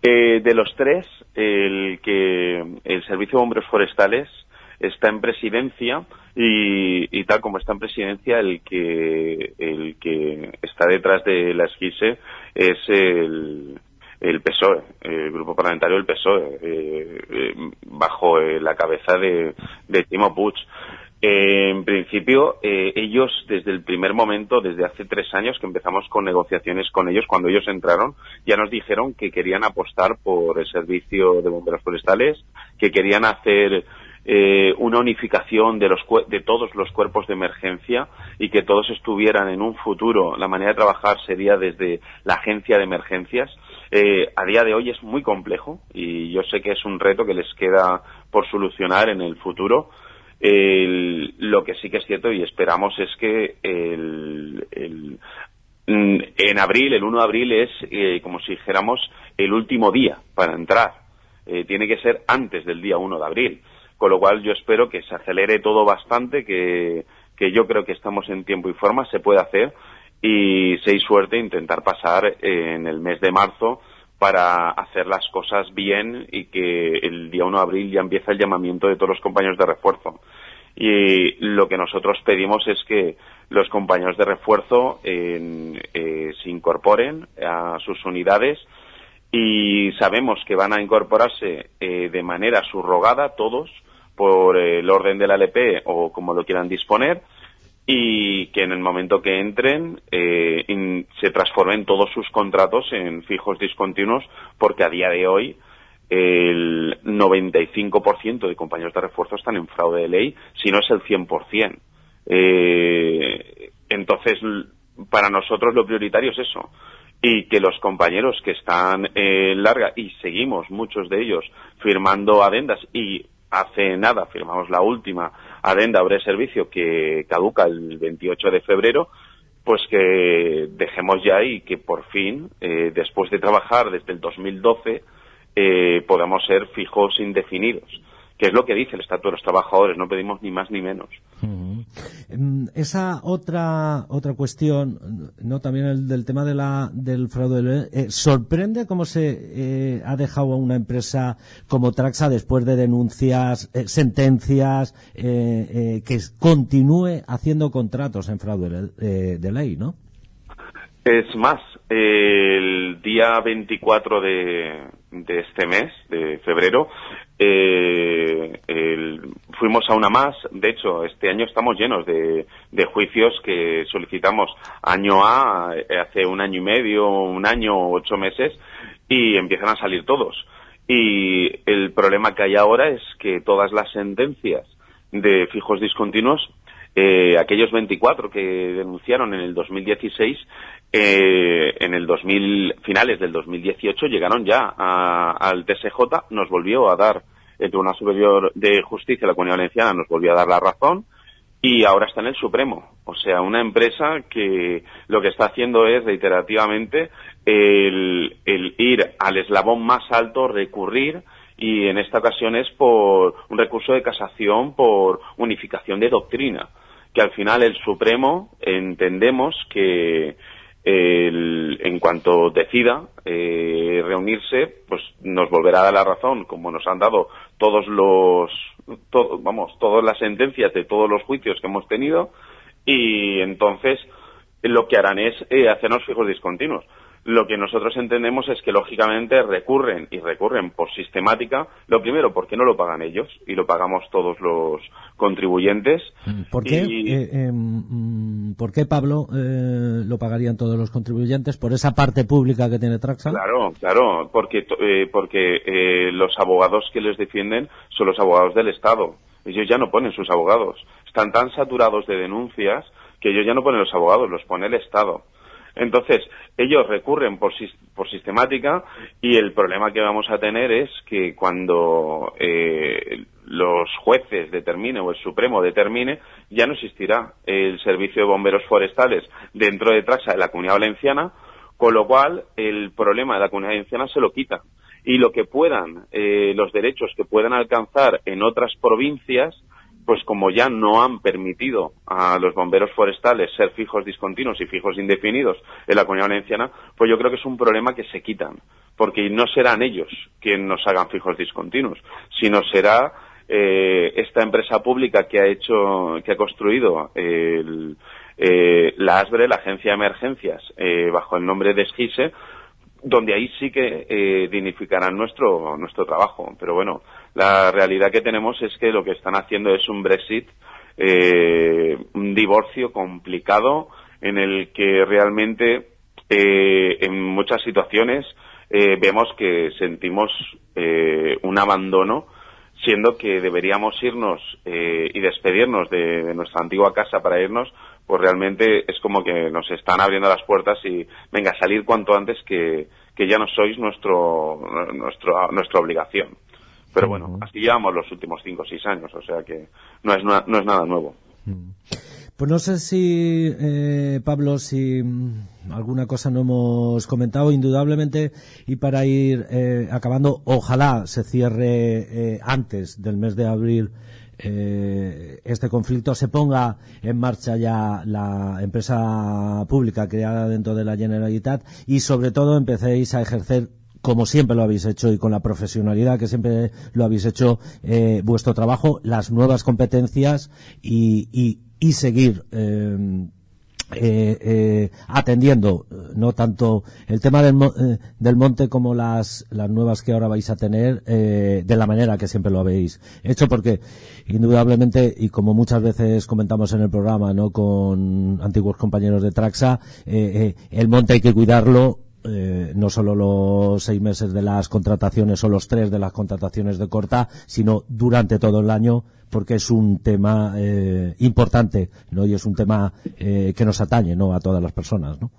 Eh, de los tres, el que el Servicio de Bomberos Forestales está en presidencia y, tal como está en presidencia, el que el que está detrás de la esquise es el, el PSOE, el grupo parlamentario del PSOE, eh, eh, bajo la cabeza de, de Timo Puig. Eh, en principio, eh, ellos desde el primer momento, desde hace tres años que empezamos con negociaciones con ellos, cuando ellos entraron, ya nos dijeron que querían apostar por el servicio de bomberos forestales, que querían hacer eh, una unificación de, los, de todos los cuerpos de emergencia y que todos estuvieran en un futuro. La manera de trabajar sería desde la agencia de emergencias. a día de hoy es muy complejo y yo sé que es un reto que les queda por solucionar en el futuro lo que sí que es cierto y esperamos es que el, en abril, el 1 de abril es eh, como si dijéramos el último día para entrar. Eh, tiene que ser antes del día 1 de abril. Con lo cual yo espero que se acelere todo bastante, que, yo creo que estamos en tiempo y forma, se puede hacer y seis suerte intentar pasar en el mes de marzo para hacer las cosas bien y que el día 1 de abril ya empieza el llamamiento de todos los compañeros de refuerzo. Y lo que nosotros pedimos es que los compañeros de refuerzo eh, se incorporen a sus unidades y sabemos que van a incorporarse eh, de manera subrogada todos por el orden de la LP o como lo quieran disponer y que en el momento que entren eh, se transformen todos sus contratos en fijos discontinuos porque a día de hoy el 95% de compañeros de refuerzo están en fraude de ley, si no es el 100%. Eh, entonces, para nosotros lo prioritario es eso. Y que los compañeros que están en larga, y seguimos muchos de ellos firmando adendas, y hace nada firmamos la última adenda de servicio que caduca el 28 de febrero, pues que dejemos ya y que por fin, eh, después de trabajar desde el 2012, eh, podamos ser fijos indefinidos que es lo que dice el Estatuto de los Trabajadores, no pedimos ni más ni menos. Em, esa otra otra cuestión, no también el del tema de la, del fraude, eh, sorprende cómo se eh, ha dejado a una empresa como Traxa después de denuncias, eh, sentencias, que continúe haciendo contratos en fraude de ley, ¿no? Es más, el día 24 de, de este mes, de febrero, eh, fuimos a una más. De hecho, este año estamos llenos de, de, juicios que solicitamos año A, eh, hace un año y medio, un año, ocho meses, y empiezan a salir todos. Y el problema que hay ahora es que todas las sentencias de fijos discontinuos, eh, aquellos 24 que denunciaron en el 2016, eh, en el 2000, finales del 2018 llegaron ya al TSJ, nos volvió a dar el Tribunal Superior de Justicia de la Comunidad Valenciana nos volvió a dar la razón y ahora está en el Supremo. O sea, una empresa que lo que está haciendo es reiterativamente el ir al eslabón más alto, recurrir y en esta ocasión es por un recurso de casación por unificación de doctrina, que al final el Supremo entendemos que en cuanto decida eh, reunirse, pues nos volverá a dar la razón, como nos han dado todos los, vamos, todas las sentencias de todos los juicios que hemos tenido, y entonces lo que harán es eh, hacernos fijos discontinuos. Lo que nosotros entendemos es que, lógicamente, recurren y recurren por sistemática. Lo primero, porque no lo pagan ellos y lo pagamos todos los contribuyentes. ¿Por qué, eh, em, mm, ¿por qué Pablo, eh, lo pagarían todos los contribuyentes? ¿Por esa parte pública que tiene Traxa? Claro, claro, porque, eh, porque los abogados que les defienden son los abogados del Estado. Ellos ya no ponen sus abogados. Están tan saturados de denuncias que ellos ya no ponen los abogados, los pone el Estado. Entonces, ellos recurren por, por sistemática y el problema que vamos a tener es que cuando eh, los jueces determinen o el Supremo determine, ya no existirá el servicio de bomberos forestales dentro de Traxa de la Comunidad Valenciana, con lo cual el problema de la Comunidad Valenciana se lo quita. Y lo que puedan, eh, los derechos que puedan alcanzar en otras provincias, pues como ya no han permitido a los bomberos forestales ser fijos discontinuos y fijos indefinidos en la comunidad valenciana, pues yo creo que es un problema que se quitan, porque no serán ellos quienes nos hagan fijos discontinuos, sino será eh, esta empresa pública que ha hecho, que ha construido el, eh, la ASBRE, la Agencia de Emergencias, eh, bajo el nombre de SGISE, donde ahí sí que eh, dignificarán nuestro, nuestro trabajo. Pero bueno, la realidad que tenemos es que lo que están haciendo es un Brexit, eh, un divorcio complicado en el que realmente eh, en muchas situaciones eh, vemos que sentimos un abandono siendo que deberíamos irnos eh, y despedirnos de, de, nuestra antigua casa para irnos, pues realmente es como que nos están abriendo las puertas y venga, salir cuanto antes que, que ya no sois nuestro, nuestro, nuestra obligación. Pero bueno, así llevamos los últimos cinco o seis años, o sea que no es, no es nada nuevo. Pues no sé si, eh, Pablo, si mm, alguna cosa no hemos comentado, indudablemente, y para ir eh, acabando, ojalá se cierre eh, antes del mes de abril eh, este conflicto, se ponga en marcha ya la empresa pública creada dentro de la Generalitat y sobre todo empecéis a ejercer como siempre lo habéis hecho y con la profesionalidad que siempre lo habéis hecho eh, vuestro trabajo, las nuevas competencias y, y, y seguir eh, eh, eh, atendiendo no tanto el tema del, eh, del, monte como las, las nuevas que ahora vais a tener eh, de la manera que siempre lo habéis hecho porque indudablemente y como muchas veces comentamos en el programa no con antiguos compañeros de Traxa eh, el monte hay que cuidarlo eh, no solo los seis meses de las contrataciones o los tres de las contrataciones de corta, sino durante todo el año, porque es un tema eh, importante, ¿no? Y es un tema eh, que nos atañe, ¿no? A todas las personas, ¿no?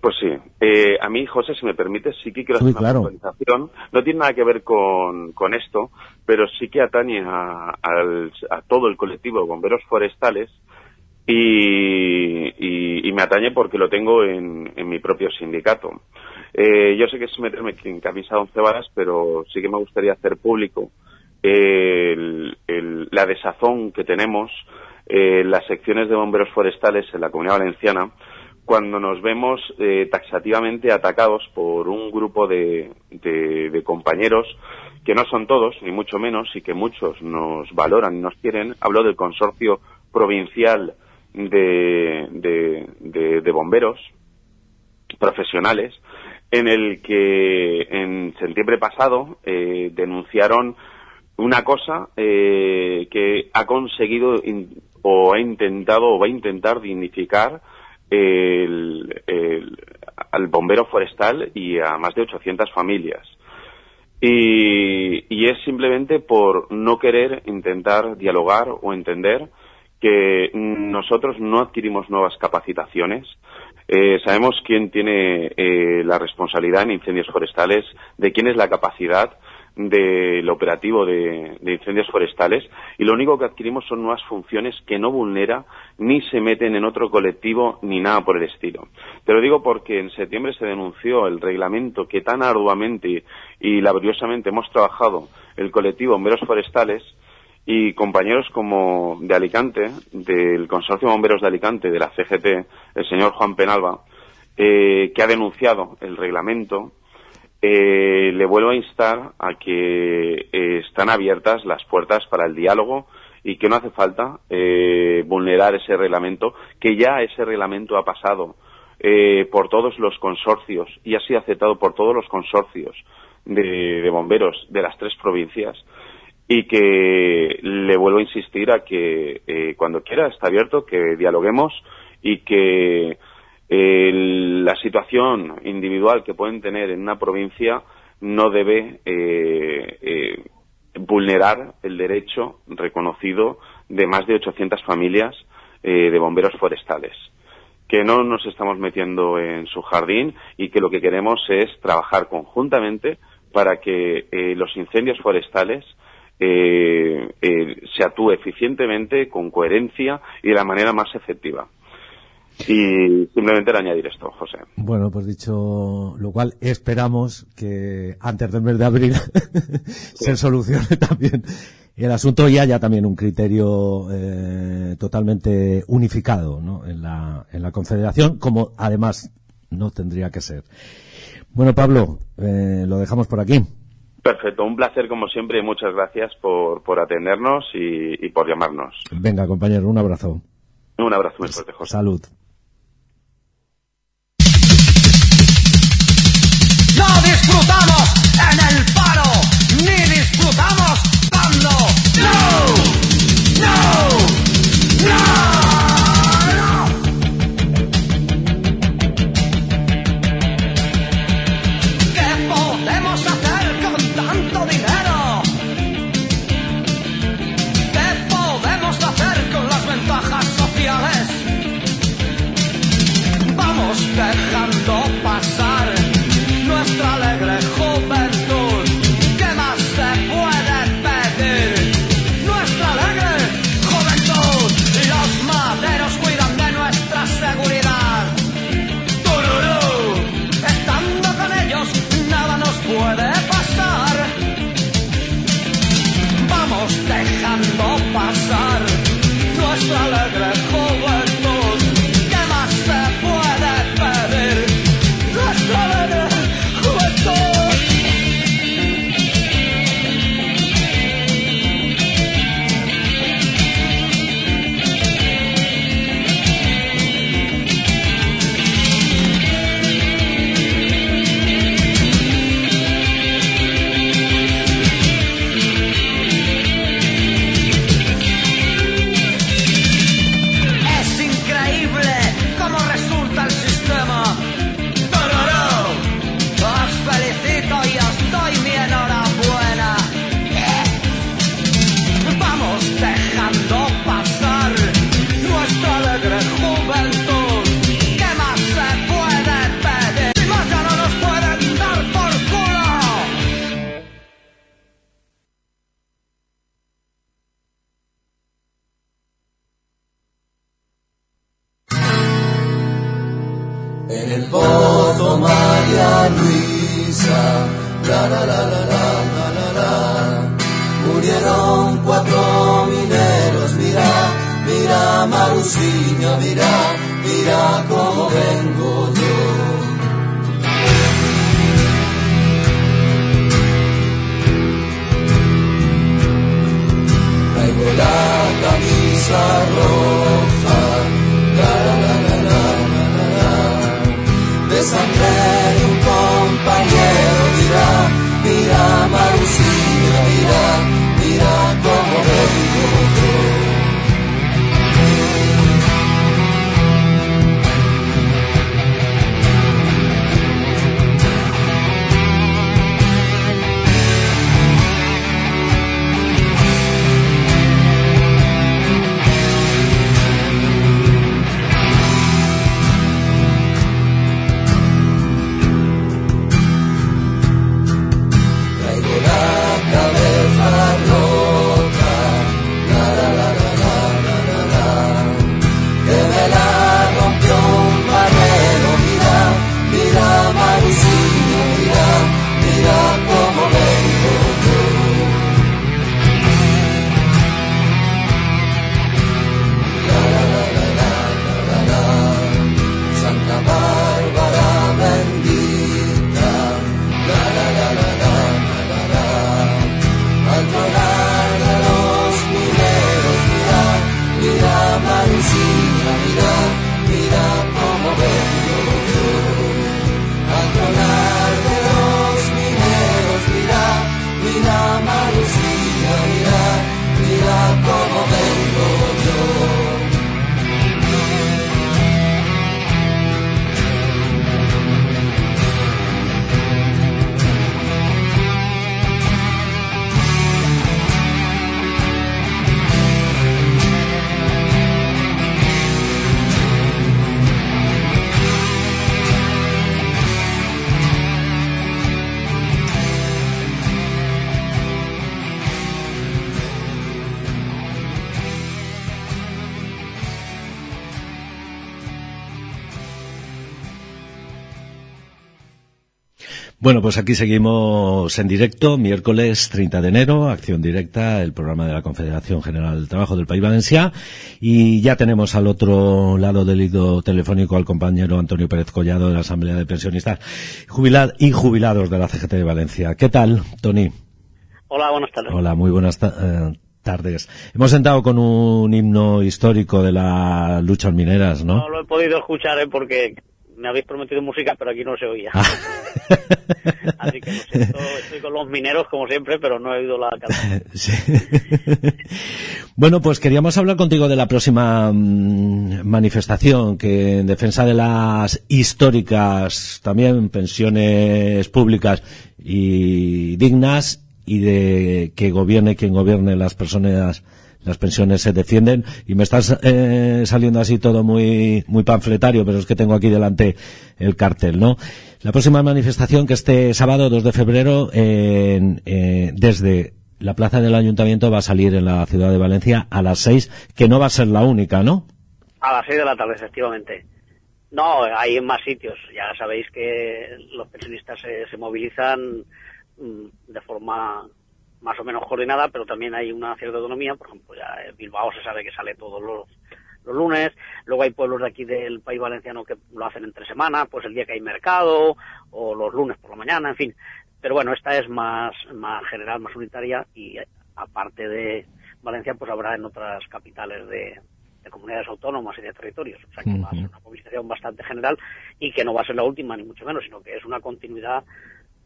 Pues sí. Eh, a mí, José, si me permite, sí que quiero hacer sí, una claro. puntualización. No tiene nada que ver con, con esto, pero sí que atañe a, a, a todo el colectivo de bomberos forestales y, y, me atañe porque lo tengo en, mi propio sindicato. Eh, yo sé que es meterme en camisa de once varas, pero sí que me gustaría hacer público el, el, la desazón que tenemos eh, las secciones de bomberos forestales en la Comunidad Valenciana cuando nos vemos eh, taxativamente atacados por un grupo de, de, compañeros que no son todos, ni mucho menos, y que muchos nos valoran y nos quieren. Hablo del consorcio provincial de, de bomberos profesionales, en el que en septiembre pasado eh, denunciaron una cosa eh, que ha conseguido o ha intentado o va a intentar dignificar el, al bombero forestal y a más de 800 familias. Y, y, es simplemente por no querer intentar dialogar o entender que nosotros no adquirimos nuevas capacitaciones. Eh, sabemos quién tiene eh, la responsabilidad en incendios forestales, de quién es la capacidad del operativo de, incendios forestales y lo único que adquirimos son nuevas funciones que no vulnera ni se meten en otro colectivo ni nada por el estilo. Te lo digo porque en septiembre se denunció el reglamento que tan arduamente y laboriosamente hemos trabajado el colectivo Bomberos Forestales y compañeros como de Alicante, del Consorcio de Bomberos de Alicante, de la CGT, el señor Juan Penalba, eh, que ha denunciado el reglamento eh, le vuelvo a instar a que eh, están abiertas las puertas para el diálogo y que no hace falta vulnerar ese reglamento, que ya ese reglamento ha pasado por todos los consorcios y ha sido aceptado por todos los consorcios de bomberos de las tres provincias y que le vuelvo a insistir a que cuando quiera está abierto, que dialoguemos y que la situación individual que pueden tener en una provincia no debe eh, eh, vulnerar el derecho reconocido de más de 800 familias eh, de bomberos forestales. Que no nos estamos metiendo en su jardín y que lo que queremos es trabajar conjuntamente para que los incendios forestales se actúe eficientemente, con coherencia y de la manera más efectiva. Y simplemente le añadir esto, José. Bueno, pues dicho lo cual, esperamos que antes del mes de abril se solucione también el asunto y haya también un criterio eh, totalmente unificado ¿no? en, la, en la Confederación, como además no tendría que ser. Bueno, Pablo, eh, lo dejamos por aquí. Perfecto, un placer como siempre y muchas gracias por, por atendernos y, y por llamarnos. Venga, compañero, un abrazo. Un abrazo muy fuerte, José. Salud. No disfrutamos en el paro, ni disfrutamos dando. No, no, no. Bueno, pues aquí seguimos en directo, miércoles 30 de enero, acción directa, el programa de la Confederación General del Trabajo del País Valencia. Y ya tenemos al otro lado del hilo telefónico al compañero Antonio Pérez Collado de la Asamblea de Pensionistas jubilad y jubilados de la CGT de Valencia. ¿Qué tal, Tony? Hola, buenas tardes. Hola, muy buenas eh, tardes. Hemos sentado con un himno histórico de las luchas mineras, ¿no? No lo he podido escuchar ¿eh? porque me habéis prometido música, pero aquí no se oía. Ah. Así que lo siento, estoy con los mineros como siempre, pero no he oído la canción. Sí. bueno, pues queríamos hablar contigo de la próxima mm, manifestación que en defensa de las históricas también pensiones públicas y dignas y de que gobierne quien gobierne las personas las pensiones se defienden y me estás eh, saliendo así todo muy muy panfletario pero es que tengo aquí delante el cartel no la próxima manifestación que este sábado 2 de febrero en, eh, desde la plaza del ayuntamiento va a salir en la ciudad de Valencia a las 6 que no va a ser la única no A las seis de la tarde, efectivamente. No, hay en más sitios. Ya sabéis que los pensionistas se, se movilizan mm, de forma más o menos coordinada, pero también hay una cierta autonomía. Por ejemplo, ya Bilbao se sabe que sale todos los, los lunes. Luego hay pueblos de aquí del país valenciano que lo hacen entre semana, pues el día que hay mercado, o los lunes por la mañana, en fin. Pero bueno, esta es más, más general, más unitaria y aparte de Valencia, pues habrá en otras capitales de, de comunidades autónomas y de territorios. O sea que va a ser una movilización bastante general y que no va a ser la última, ni mucho menos, sino que es una continuidad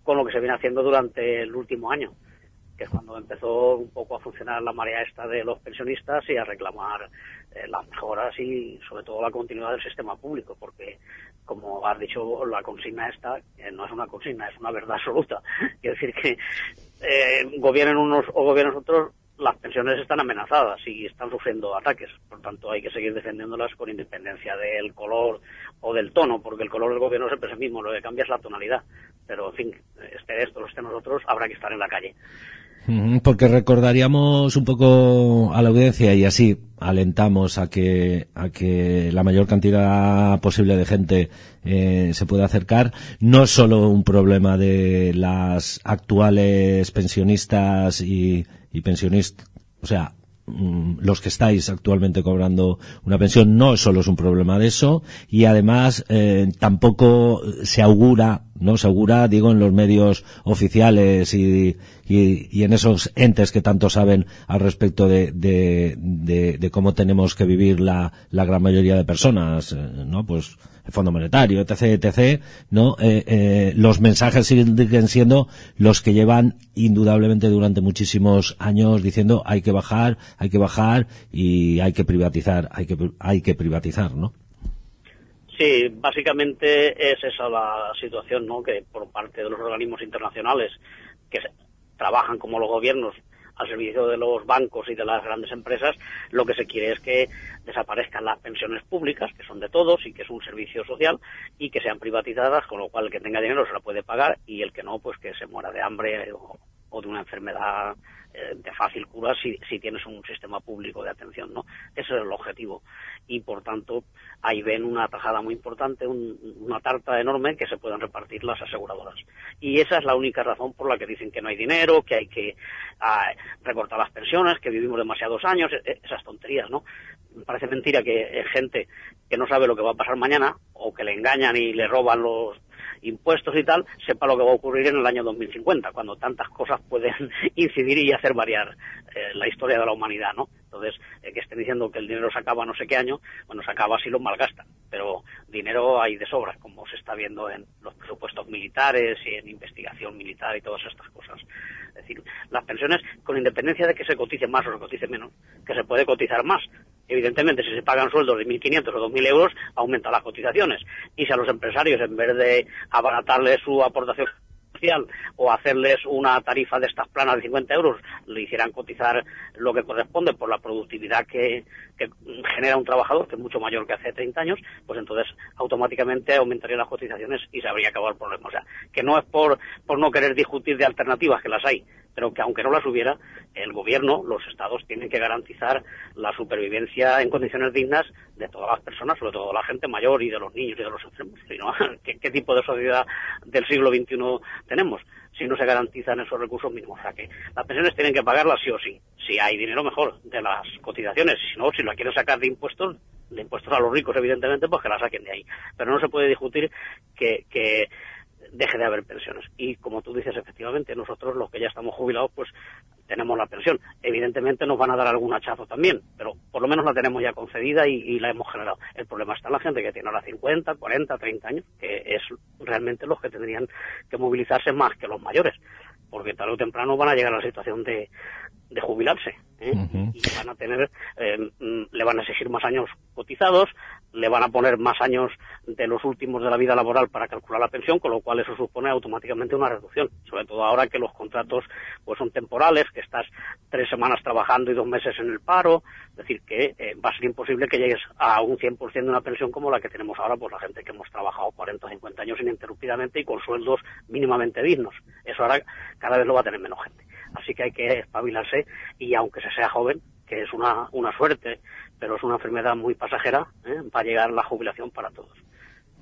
con lo que se viene haciendo durante el último año, que es cuando empezó un poco a funcionar la marea esta de los pensionistas y a reclamar eh, las mejoras y sobre todo la continuidad del sistema público, porque como has dicho, la consigna esta eh, no es una consigna, es una verdad absoluta. Quiero decir que eh, gobiernen unos o gobiernen otros, las pensiones están amenazadas y están sufriendo ataques. Por tanto, hay que seguir defendiéndolas con independencia del color o del tono, porque el color del gobierno siempre es el mismo, lo que cambia es la tonalidad. Pero, en fin, esté esto o esté nosotros, habrá que estar en la calle. Porque recordaríamos un poco a la audiencia y así alentamos a que a que la mayor cantidad posible de gente eh, se pueda acercar. No solo un problema de las actuales pensionistas y, y pensionistas, o sea, los que estáis actualmente cobrando una pensión no solo es un problema de eso y además eh, tampoco se augura no se augura digo en los medios oficiales y, y, en esos entes que tanto saben al respecto de, de, de- de cómo tenemos que vivir la, la gran mayoría de personas eh, no pues el Fondo Monetario, etc., etc., ¿no? Eh, eh, los mensajes siguen siendo los que llevan indudablemente durante muchísimos años diciendo hay que bajar, hay que bajar y hay que privatizar, hay que, hay que privatizar, ¿no? Sí, básicamente es esa la situación, ¿no? Que por parte de los organismos internacionales que trabajan como los gobiernos al servicio de los bancos y de las grandes empresas, lo que se quiere es que desaparezcan las pensiones públicas, que son de todos y que es un servicio social, y que sean privatizadas, con lo cual el que tenga dinero se la puede pagar y el que no, pues que se muera de hambre o, o de una enfermedad eh, de fácil cura si, si tienes un sistema público de atención, ¿no? Ese es el objetivo. Y por tanto, ahí ven una tajada muy importante, un- una tarta enorme que se pueden repartir las aseguradoras. Y esa es la única razón por la que dicen que no hay dinero, que hay que ah, recortar las pensiones, que vivimos demasiados años, e- e- esas tonterías, ¿no? Parece mentira que eh, gente que no sabe lo que va a pasar mañana o que le engañan y le roban los impuestos y tal, sepa lo que va a ocurrir en el año 2050, cuando tantas cosas pueden incidir y hacer variar eh, la historia de la humanidad, ¿no? Entonces, eh, que estén diciendo que el dinero se acaba no sé qué año, bueno, se acaba si lo malgastan, pero dinero hay de sobra, como se está viendo en los presupuestos militares y en investigación militar y todas estas cosas. Es decir, las pensiones, con independencia de que se cotice más o se cotice menos, que se puede cotizar más. Evidentemente, si se pagan sueldos de 1.500 o 2.000 euros, aumentan las cotizaciones. Y si a los empresarios, en vez de abaratarles su aportación social o hacerles una tarifa de estas planas de 50 euros, le hicieran cotizar lo que corresponde por la productividad que, que genera un trabajador, que es mucho mayor que hace 30 años, pues entonces automáticamente aumentarían las cotizaciones y se habría acabado el problema. O sea, que no es por, por no querer discutir de alternativas, que las hay, pero que aunque no las hubiera, el gobierno, los estados tienen que garantizar la supervivencia en condiciones dignas de todas las personas, sobre todo de la gente mayor y de los niños y de los enfermos. ¿qué, qué tipo de sociedad del siglo XXI tenemos? Si no se garantizan esos recursos mínimos. O sea que las pensiones tienen que pagarlas sí o sí. Si hay dinero mejor de las cotizaciones, si no, si la quieren sacar de impuestos, de impuestos a los ricos evidentemente, pues que la saquen de ahí. Pero no se puede discutir que, que deje de haber pensiones. Y como tú dices, efectivamente, nosotros los que ya estamos jubilados, pues tenemos la pensión. Evidentemente nos van a dar algún hachazo también, pero por lo menos la tenemos ya concedida y, y la hemos generado. El problema está en la gente que tiene ahora 50, 40, 30 años, que es realmente los que tendrían que movilizarse más que los mayores, porque tarde o temprano van a llegar a la situación de, de jubilarse ¿eh? Ujú. y van a tener, eh, mm, le van a exigir más años cotizados, le van a poner más años de los últimos de la vida laboral para calcular la pensión, con lo cual eso supone automáticamente una reducción, sobre todo ahora que los contratos pues son temporales, que estás tres semanas trabajando y dos meses en el paro, es decir, que eh, va a ser imposible que llegues a un 100% de una pensión como la que tenemos ahora, pues la gente que hemos trabajado 40 o 50 años ininterrumpidamente y con sueldos mínimamente dignos. Eso ahora cada vez lo va a tener menos gente. Así que hay que espabilarse y aunque se sea joven, que es una, una suerte, pero es una enfermedad muy pasajera, ¿eh? va a llegar la jubilación para todos.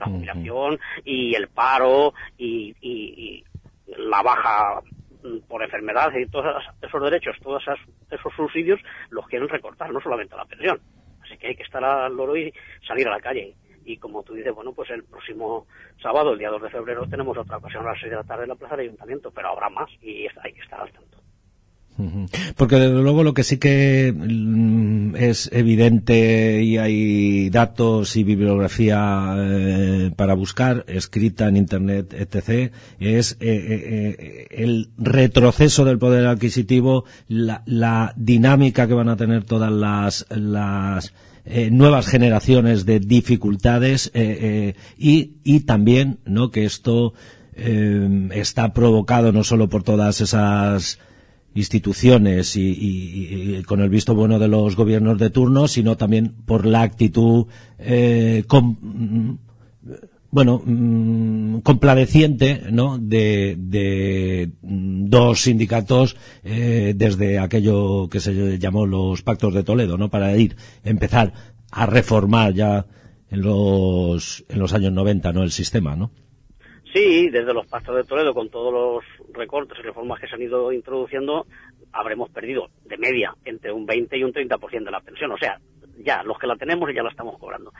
La jubilación y el paro y, y- y la baja mm, por enfermedad y todos esos derechos, todos esos subsidios los quieren recortar, no solamente la pensión. Así que hay que estar al loro y salir a la calle. Y como tú dices, bueno, pues el próximo sábado, el día 2 de febrero, tenemos otra ocasión a las 6 de la tarde en la Plaza del Ayuntamiento, pero habrá más y hay que estar al tanto. Porque desde luego lo que sí que mm, es evidente y hay datos y bibliografía eh, para buscar, escrita en internet, etc., es eh, eh, el retroceso del poder adquisitivo, la, la dinámica que van a tener todas las, las nuevas generaciones de dificultades y, y también no que esto está provocado no solo por todas esas instituciones y, y- con el visto bueno de los gobiernos de turno, sino también por la actitud eh, com- bueno, mm, compadeciente, ¿no? De, de mm, dos sindicatos eh, desde aquello que se llamó los pactos de Toledo, ¿no? Para ir, empezar a reformar ya en los, en los años 90, ¿no? El sistema, ¿no? Sí, desde los pactos de Toledo, con todos los recortes y reformas que se han ido introduciendo, habremos perdido de media entre un 20 y un 30% de la pensión. O sea, ya, los que la tenemos y ya la estamos cobrando.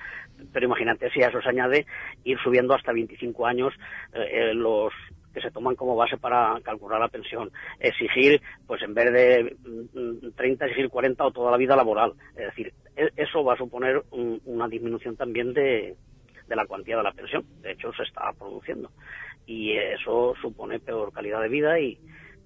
Pero imagínate si a eso se añade ir subiendo hasta 25 años eh, eh, los que se toman como base para calcular la pensión. Exigir, pues en vez de mm, 30, exigir 40 o toda la vida laboral. Es decir, e- eso va a suponer un- una disminución también de, de la cuantía de la pensión. De hecho, se está produciendo. Y eso supone peor calidad de vida y,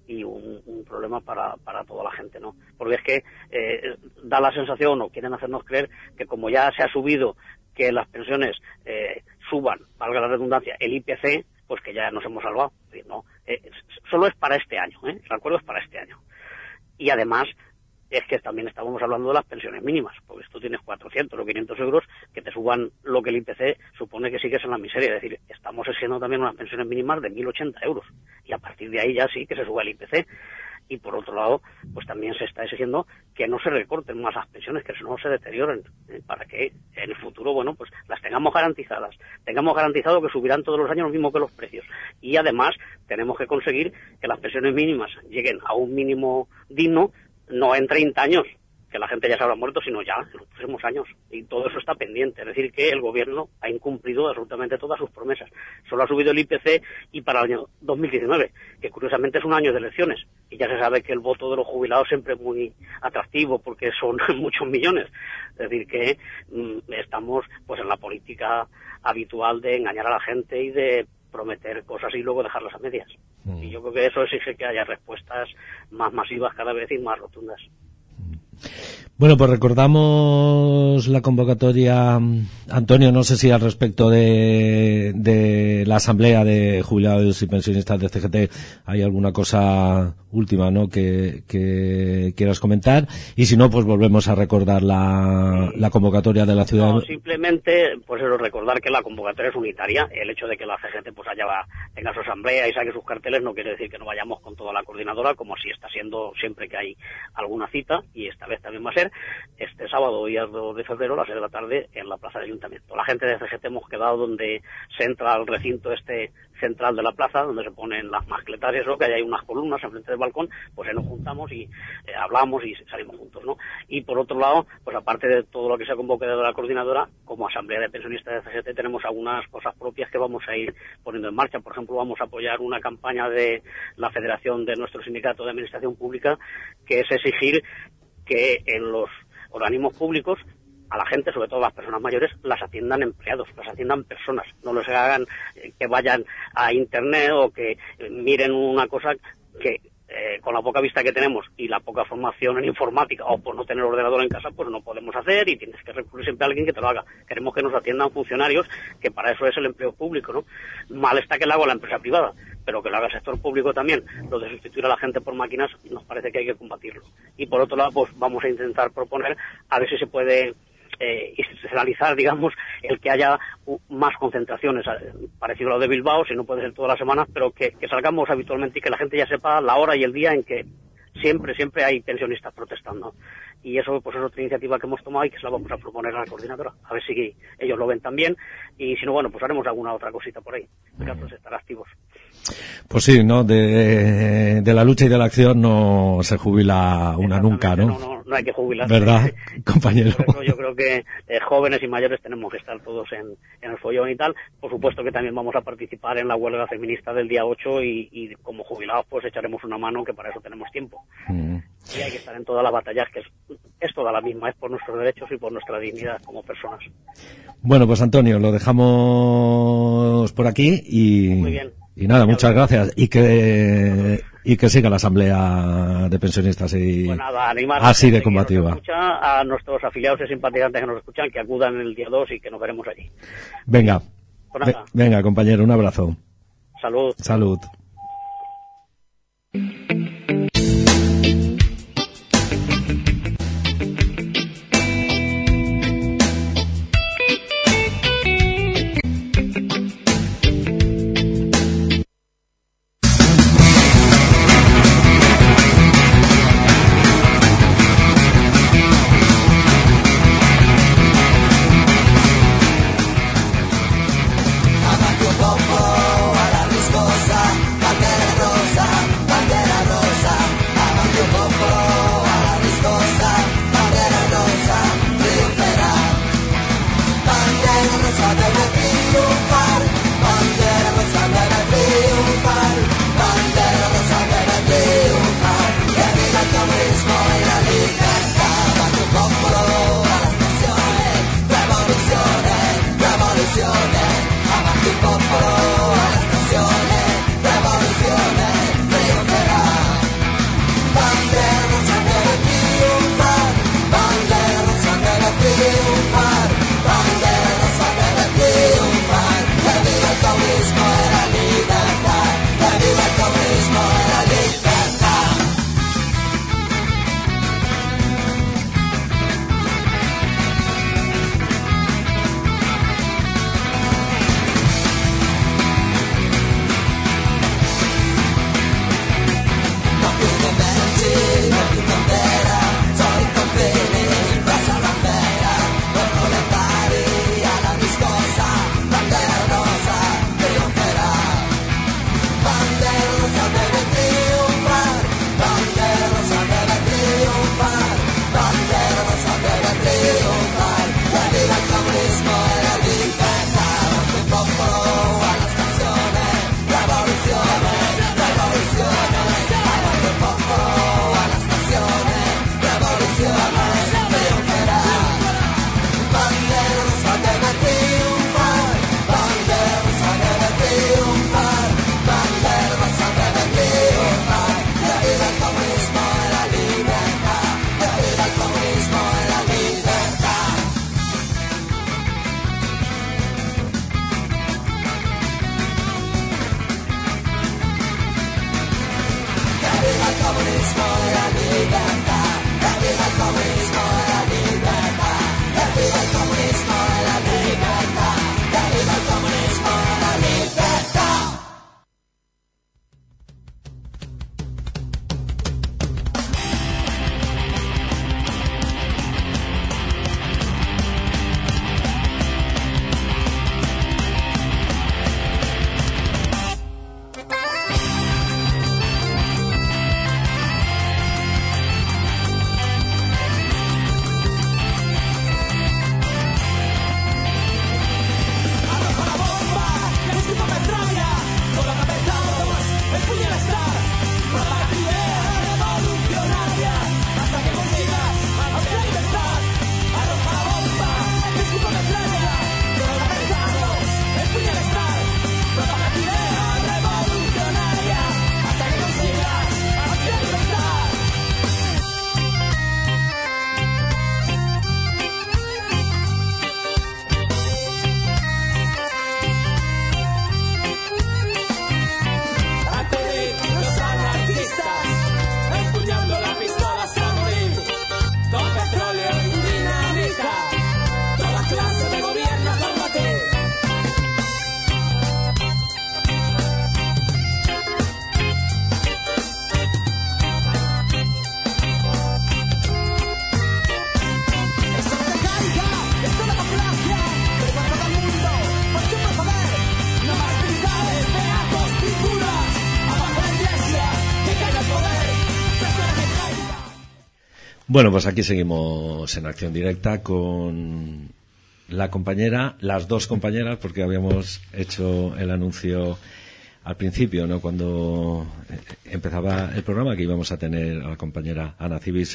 y un, un problema para, para toda la gente, ¿no? Porque es que eh, da la sensación, o quieren hacernos creer, que como ya se ha subido que las pensiones eh, suban, valga la redundancia, el IPC, pues que ya nos hemos salvado. No, eh, solo es para este año, ¿eh? El acuerdo es para este año. Y además, es que también estábamos hablando de las pensiones mínimas, porque tú tienes 400 o 500 euros, que te suban lo que el IPC supone que sigues en la miseria. Es decir, estamos exigiendo también unas pensiones mínimas de 1.080 euros. Y a partir de ahí ya sí que se suba el IPC. Y por otro lado, pues también se está exigiendo que no se recorten más las pensiones, que no se deterioren, ¿eh? para que en el futuro, bueno, pues las tengamos garantizadas. Tengamos garantizado que subirán todos los años lo mismo que los precios. Y además tenemos que conseguir que las pensiones mínimas lleguen a un mínimo digno, no en 30 años, que la gente ya se habrá muerto, sino ya en los próximos años. Y todo eso está pendiente. Es decir, que el gobierno ha incumplido absolutamente todas sus promesas. Solo ha subido el IPC y para el año 2019, que curiosamente es un año de elecciones. Y ya se sabe que el voto de los jubilados siempre es muy atractivo porque son muchos millones. Es decir, que mm, estamos pues en la política habitual de engañar a la gente y de prometer cosas y luego dejarlas a medias. Y yo creo que eso exige que haya respuestas más masivas cada vez y más rotundas. Bueno, pues recordamos la convocatoria, Antonio, no sé si al respecto de, de la Asamblea de Jubilados y Pensionistas de CGT hay alguna cosa última ¿no? que, que quieras comentar y si no, pues volvemos a recordar la, la convocatoria de la ciudad. No, simplemente, pues eso, recordar que la convocatoria es unitaria. El hecho de que la CGT pues haya tenga su asamblea y saque sus carteles no quiere decir que no vayamos con toda la coordinadora, como si está siendo siempre que hay alguna cita, y esta vez también va a ser este sábado, día 2 de febrero, a las 6 de la tarde, en la plaza del ayuntamiento. La gente de CGT hemos quedado donde se entra al recinto este central de la plaza, donde se ponen las mascletas y eso, que hay unas columnas enfrente del balcón, pues ahí nos juntamos y eh, hablamos y salimos juntos, ¿no? Y por otro lado, pues aparte de todo lo que se ha convocado de la coordinadora, como Asamblea de Pensionistas de CGT tenemos algunas cosas propias que vamos a ir poniendo en marcha. Por ejemplo, vamos a apoyar una campaña de la Federación de nuestro sindicato de Administración Pública, que es exigir que en los organismos públicos a la gente, sobre todo a las personas mayores, las atiendan empleados, las atiendan personas, no les hagan eh, que vayan a internet o que eh, miren una cosa que eh, con la poca vista que tenemos y la poca formación en informática o por no tener ordenador en casa, pues no podemos hacer y tienes que recurrir siempre a alguien que te lo haga. Queremos que nos atiendan funcionarios, que para eso es el empleo público, ¿no? Mal está que lo haga la empresa privada, pero que lo haga el sector público también. Lo de sustituir a la gente por máquinas nos parece que hay que combatirlo. Y por otro lado, pues vamos a intentar proponer a ver si se puede eh, institucionalizar, digamos, el que haya más concentraciones, eh, parecido a lo de Bilbao, si no puede ser todas las semanas, pero que, que salgamos habitualmente y que la gente ya sepa la hora y el día en que siempre, siempre hay pensionistas protestando. Y eso pues es otra iniciativa que hemos tomado y que se la vamos a proponer a la coordinadora, a ver si ellos lo ven también. Y si no, bueno, pues haremos alguna otra cosita por ahí. El caso es estar activos. Pues sí, ¿no? De, de la lucha y de la acción no se jubila una nunca, ¿no? No, no, no hay que jubilarse. ¿Verdad, compañero? Eso yo creo que eh, jóvenes y mayores tenemos que estar todos en, en el follón y tal. Por supuesto que también vamos a participar en la huelga feminista del día 8 y, y como jubilados pues echaremos una mano que para eso tenemos tiempo. Mm. Y hay que estar en todas las batallas que es, es toda la misma, es por nuestros derechos y por nuestra dignidad como personas. Bueno, pues Antonio, lo dejamos por aquí y, Muy bien. Y nada, muchas gracias y que y que siga la asamblea de pensionistas y Pues nada, así de combativa. escucha, a nuestros afiliados y simpatizantes que nos escuchan, que acudan el día 2 y que nos veremos allí. Venga, Pues nada, ve- venga, compañero, un abrazo. salud. Salud. Bueno, pues aquí seguimos en acción directa con la compañera, las dos compañeras, porque habíamos hecho el anuncio al principio, ¿no? Cuando eh, empezaba el programa, que íbamos a tener a la compañera Ana Civil,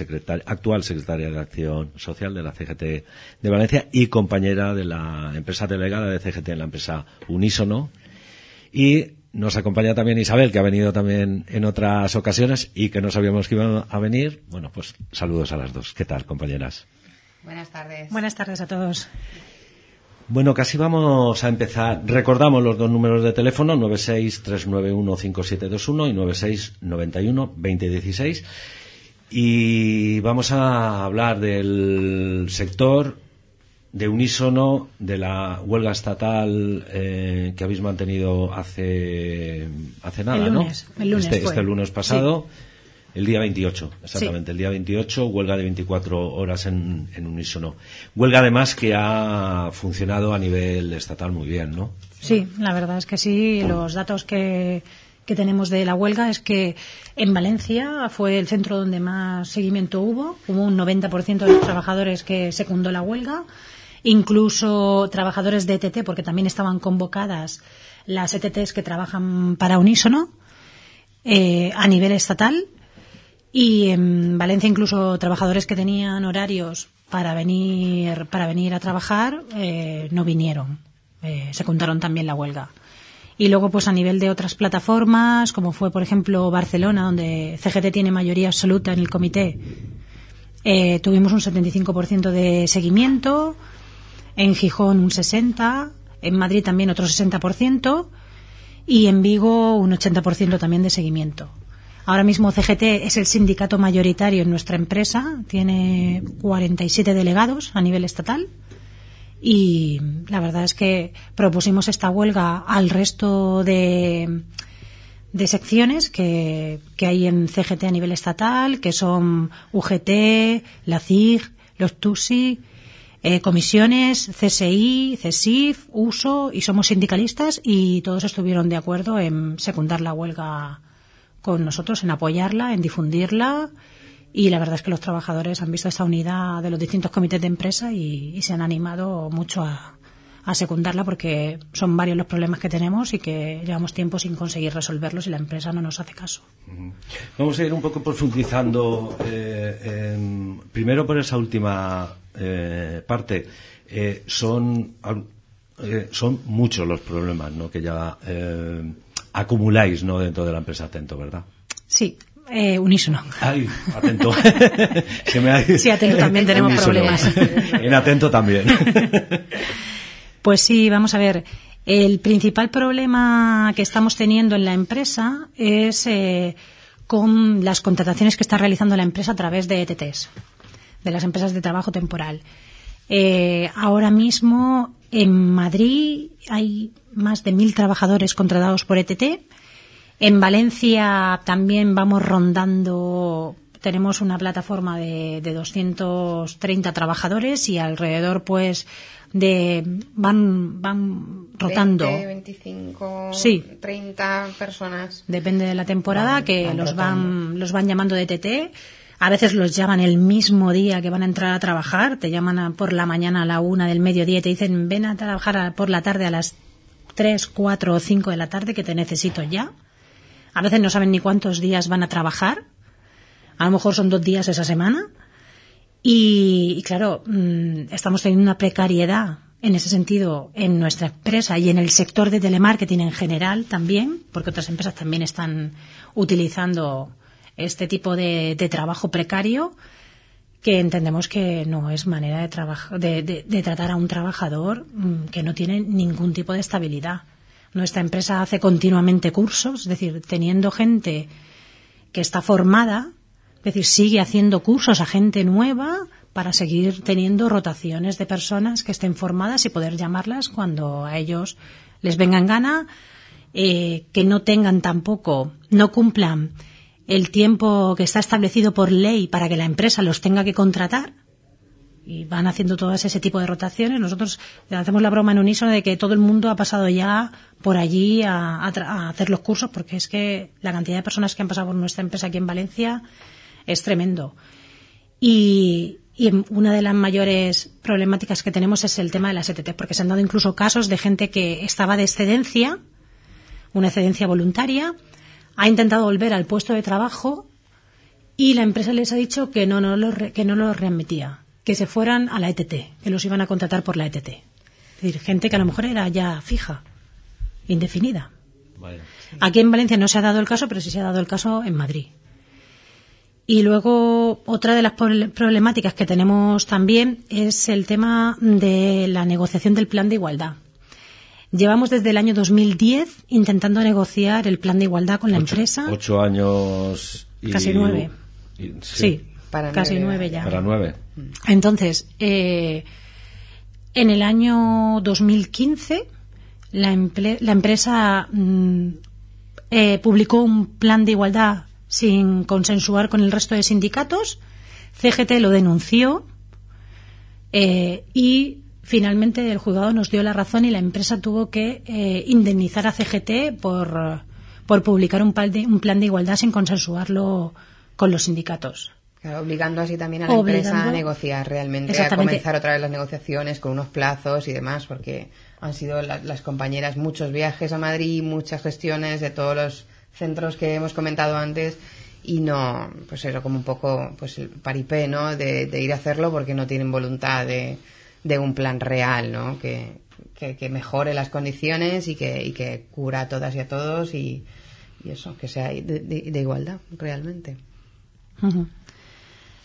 actual secretaria de Acción Social de la CGT de Valencia y compañera de la empresa delegada de CGT en la empresa Unísono. Y nos acompaña también Isabel, que ha venido también en otras ocasiones y que no sabíamos que iba a venir. Bueno, pues saludos a las dos. ¿Qué tal, compañeras? Buenas tardes. Buenas tardes a todos. Bueno, casi vamos a empezar. Recordamos los dos números de teléfono, 963915721 y 96912016. Y vamos a hablar del sector de unísono de la huelga estatal eh, que habéis mantenido hace hace nada, El lunes, ¿no? el lunes este, este lunes pasado, el día 28, exactamente, el día 28, huelga de 24 horas en, en unísono. Huelga además que ha funcionado a nivel estatal muy bien, ¿no? Sí, la verdad es que sí. Los datos que, que tenemos de la huelga es que en Valencia fue el centro donde más seguimiento hubo. Hubo un 90% de los trabajadores que secundó la huelga. Incluso trabajadores de ETT, porque también estaban convocadas las ETTs que trabajan para Unísono eh, a nivel estatal. Y en Valencia incluso trabajadores que tenían horarios para venir para venir a trabajar eh, no vinieron, eh, secundaron también la huelga. Y luego pues a nivel de otras plataformas, como fue por ejemplo Barcelona, donde CGT tiene mayoría absoluta en el comité, eh, tuvimos un 75% de seguimiento, en Gijón un 60%, en Madrid también otro 60% y en Vigo un 80% también de seguimiento. Ahora mismo CGT es el sindicato mayoritario en nuestra empresa, tiene 47 delegados a nivel estatal y la verdad es que propusimos esta huelga al resto de, de secciones que, que hay en CGT a nivel estatal, que son UGT, la CIG, los TUSI, eh, comisiones, CSI, CESIF, USO y somos sindicalistas y todos estuvieron de acuerdo en secundar la huelga con nosotros, en apoyarla, en difundirla y la verdad es que los trabajadores han visto esta unidad de los distintos comités de empresa y, se han animado mucho a, a secundarla porque son varios los problemas que tenemos y que llevamos tiempo sin conseguir resolverlos y la empresa no nos hace caso. Vamos a ir un poco profundizando eh, primero por esa última eh, parte. Eh, son, eh, son muchos los problemas ¿no? que ya eh, acumuláis ¿no? dentro de la empresa Atento, ¿verdad? Sí, eh, unísono. Ay, atento. Se me ha- Sí, Atento también tenemos Unísono. problemas. En atento también. Pues sí, vamos a ver. El principal problema que estamos teniendo en la empresa es eh, con las contrataciones que está realizando la empresa a través de ETTs, de las empresas de trabajo temporal. Eh, ahora mismo en Madrid hay más de mil trabajadores contratados por ETT. En Valencia también vamos rondando, tenemos una plataforma de, de 230 trabajadores y alrededor pues de van van rotando 20, 25, Sí. 30 personas. Depende de la temporada Van- que van los rotando. van los van llamando de TT. A veces los llaman el mismo día que van a entrar a trabajar. Te llaman a- por la mañana a la una del mediodía y te dicen ven a trabajar a- por la tarde a las 3, 4 o 5 de la tarde que te necesito ya. A veces no saben ni cuántos días van a trabajar. A lo mejor son dos días esa semana. Y, y claro, mm, estamos teniendo una precariedad en ese sentido en nuestra empresa y en el sector de telemarketing en general también, porque otras empresas también están utilizando este tipo de, trabajo precario que entendemos que no es manera de, trabaja- de, tratar a un trabajador mm, que no tiene ningún tipo de estabilidad. Nuestra empresa hace continuamente cursos, es decir, teniendo gente que está formada, es decir, sigue haciendo cursos a gente nueva para seguir teniendo rotaciones de personas que estén formadas y poder llamarlas cuando a ellos les venga en gana, eh, que no tengan tampoco, no cumplan el tiempo que está establecido por ley para que la empresa los tenga que contratar y van haciendo todas ese tipo de rotaciones. Nosotros hacemos la broma en unísono de que todo el mundo ha pasado ya por allí a, tra- a hacer los cursos porque es que la cantidad de personas que han pasado por nuestra empresa aquí en Valencia es tremendo. Y, y una de las mayores problemáticas que tenemos es el tema de las ETT, porque se han dado incluso casos de gente que estaba de excedencia, una excedencia voluntaria, ha intentado volver al puesto de trabajo y la empresa les ha dicho que no, no los re- que no los readmitía, que se fueran a la ETT, que los iban a contratar por la ETT. Es decir, gente que a lo mejor era ya fija, indefinida. Aquí en Valencia no se ha dado el caso, pero sí se ha dado el caso en Madrid. Y luego otra de las problemáticas que tenemos también es el tema de la negociación del plan de igualdad. Llevamos desde el año 2010 intentando negociar el plan de igualdad con la empresa. Ocho años y... Casi nueve. y- Sí, Para casi nueve nueve ya. Para nueve. Entonces, eh, en el año 2015, la, emple- la empresa mm, eh, publicó un plan de igualdad sin consensuar con el resto de sindicatos. CGT lo denunció eh, y finalmente el juzgado nos dio la razón y la empresa tuvo que eh, indemnizar a CGT por, por publicar un plan, de, un plan de igualdad sin consensuarlo con los sindicatos. Claro, obligando así también a la empresa a negociar realmente, a comenzar otra vez las negociaciones con unos plazos y demás, porque han sido la- las compañeras muchos viajes a Madrid, muchas gestiones de todos los centros que hemos comentado antes y no, pues eso, como un poco pues el paripé, ¿no? De, de ir a hacerlo porque no tienen voluntad de, de un plan real, ¿no? Que, que, mejore las condiciones y que, y que cubra a todas y a todos y, eso, que sea de, igualdad realmente.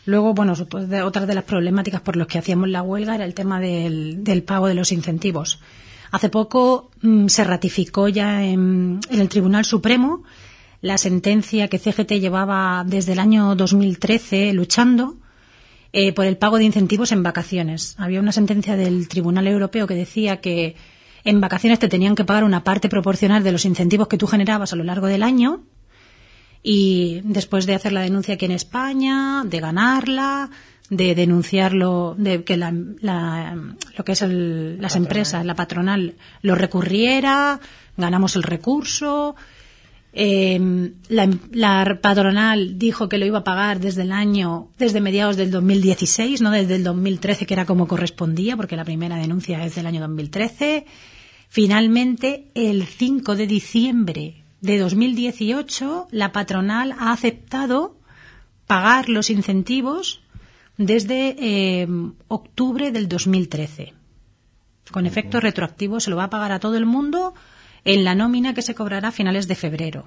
Luego, bueno, de- otra de las problemáticas por las que hacíamos la huelga era el tema del, del pago de los incentivos. Hace poco mm, se ratificó ya en, en el Tribunal Supremo la sentencia que CGT llevaba desde el año 2013 luchando eh, por el pago de incentivos en vacaciones. Había una sentencia del Tribunal Europeo que decía que en vacaciones te tenían que pagar una parte proporcional de los incentivos que tú generabas a lo largo del año y después de hacer la denuncia aquí en España, de ganarla, de denunciarlo, de que la, la- lo que es el- las empresas, la patronal, lo recurriera, ganamos el recurso. Eh, la, la patronal dijo que lo iba a pagar desde el año, desde mediados del 2016, no desde el 2013, que era como correspondía, porque la primera denuncia es del año 2013. Finalmente, el 5 de diciembre de 2018, la patronal ha aceptado pagar los incentivos desde eh, octubre del 2013. Con efecto retroactivo se lo va a pagar a todo el mundo en la nómina que se cobrará a finales de febrero.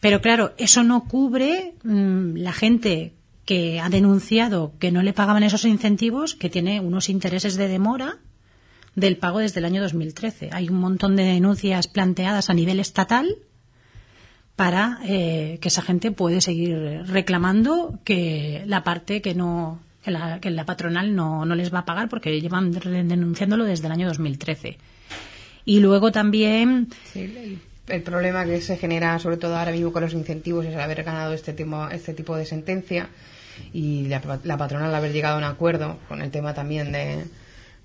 Pero claro, eso no cubre mm, la gente que ha denunciado que no le pagaban esos incentivos, que tiene unos intereses de demora del pago desde el año 2013. Hay un montón de denuncias planteadas a nivel estatal para eh, que esa gente puede seguir reclamando que la parte que no que la, que la patronal no, no les va a pagar porque llevan denunciándolo desde el año 2013. Y luego también Sí, el, problema que se genera, sobre todo ahora mismo con los incentivos, es haber ganado este tipo, este tipo de sentencia y la, la patronal haber llegado a un acuerdo con el tema también de,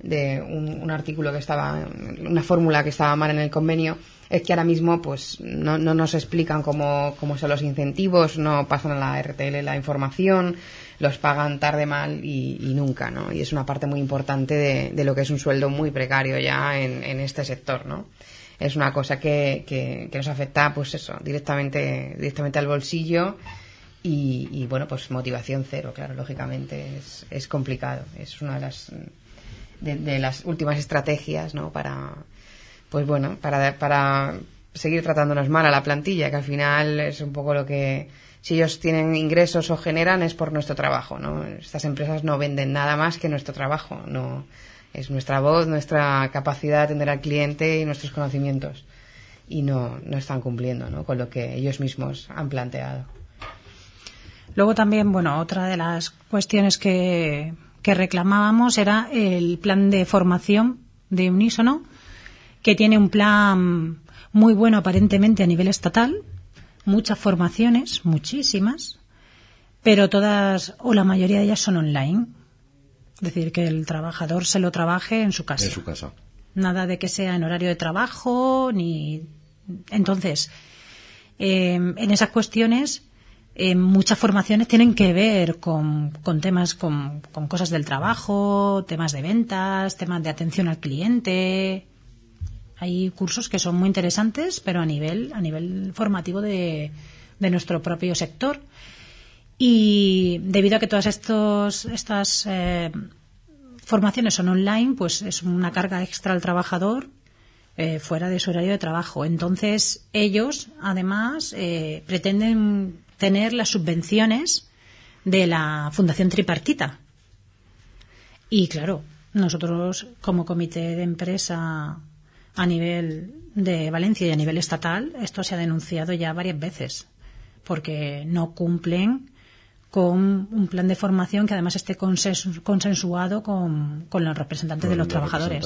de un, un artículo que estaba, una fórmula que estaba mal en el convenio, es que ahora mismo pues no, no nos explican cómo, cómo son los incentivos, no pasan a la RTL la información, los pagan tarde mal y, y nunca, ¿no? Y es una parte muy importante de, lo que es un sueldo muy precario ya en, en este sector, ¿no? Es una cosa que, que, que nos afecta, pues eso, directamente, directamente al bolsillo y, y, bueno, pues motivación cero, claro, lógicamente es, es complicado. Es una de las de, de las últimas estrategias, ¿no? Para, pues bueno, para, para seguir tratándonos mal a la plantilla, que al final es un poco lo que, si ellos tienen ingresos o generan es por nuestro trabajo, ¿no? Estas empresas no venden nada más que nuestro trabajo, no es nuestra voz, nuestra capacidad de atender al cliente y nuestros conocimientos y no, no están cumpliendo, ¿no? Con lo que ellos mismos han planteado. Luego también, bueno, otra de las cuestiones que, que reclamábamos era el plan de formación de Unísono, que tiene un plan muy bueno aparentemente a nivel estatal, muchas formaciones, muchísimas, pero todas o la mayoría de ellas son online. Es decir, que el trabajador se lo trabaje en su casa. En su casa. Nada de que sea en horario de trabajo, ni. Entonces, eh, en esas cuestiones, eh, muchas formaciones tienen que ver con, con temas, con, con cosas del trabajo, temas de ventas, temas de atención al cliente. Hay cursos que son muy interesantes, pero a nivel, a nivel formativo de, de nuestro propio sector. Y debido a que todas estos, estas eh, formaciones son online, pues es una carga extra al trabajador eh, fuera de su horario de trabajo. Entonces, ellos, además, eh, pretenden tener las subvenciones de la Fundación Tripartita. Y claro, nosotros, como comité de empresa a nivel de Valencia y a nivel estatal, esto se ha denunciado ya varias veces, porque no cumplen con un plan de formación que además esté consensu- consensuado con, con los representantes de los, trabajadores.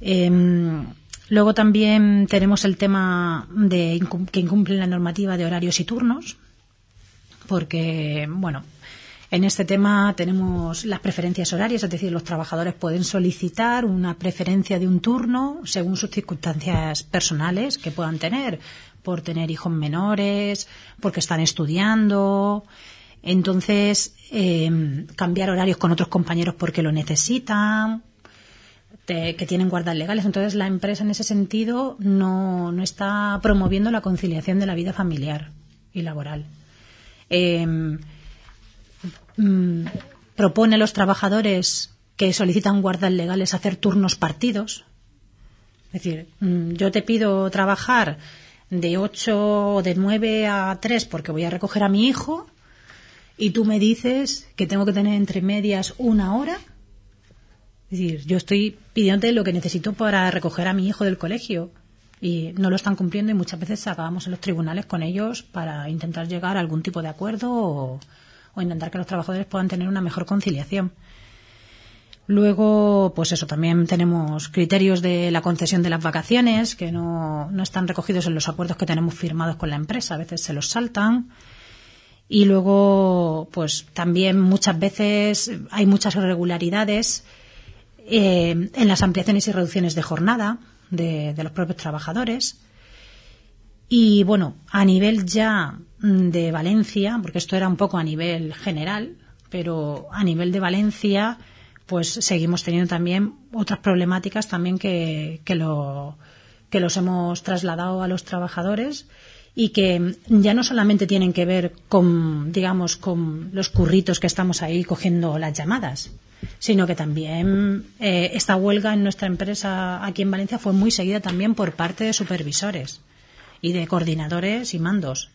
Em, luego también tenemos el tema de incum- que incumplen la normativa de horarios y turnos, porque, bueno, en este tema tenemos las preferencias horarias, es decir, los trabajadores pueden solicitar una preferencia de un turno según sus circunstancias personales que puedan tener, por tener hijos menores, porque están estudiando. Entonces, em, cambiar horarios con otros compañeros porque lo necesitan, que tienen guardas legales. Entonces, la empresa en ese sentido no, no está promoviendo la conciliación de la vida familiar y laboral. Em, mm, propone a los trabajadores que solicitan guardas legales hacer turnos partidos. Es decir, mm, yo te pido trabajar de 8 o de 9 a 3 porque voy a recoger a mi hijo y tú me dices que tengo que tener entre medias una hora. Es decir, yo estoy pidiéndote lo que necesito para recoger a mi hijo del colegio y no lo están cumpliendo y muchas veces acabamos en los tribunales con ellos para intentar llegar a algún tipo de acuerdo o, o intentar que los trabajadores puedan tener una mejor conciliación. Luego, pues eso, también tenemos criterios de la concesión de las vacaciones que no, no están recogidos en los acuerdos que tenemos firmados con la empresa. A veces se los saltan. Y luego, pues también muchas veces hay muchas irregularidades eh, en las ampliaciones y reducciones de jornada de, los propios trabajadores. Y bueno, a nivel ya de Valencia, porque esto era un poco a nivel general, pero a nivel de Valencia, pues seguimos teniendo también otras problemáticas también que, que, lo, que los hemos trasladado a los trabajadores y que ya no solamente tienen que ver con, digamos, con los curritos que estamos ahí cogiendo las llamadas, sino que también eh, esta huelga en nuestra empresa aquí en Valencia fue muy seguida también por parte de supervisores y de coordinadores y mandos.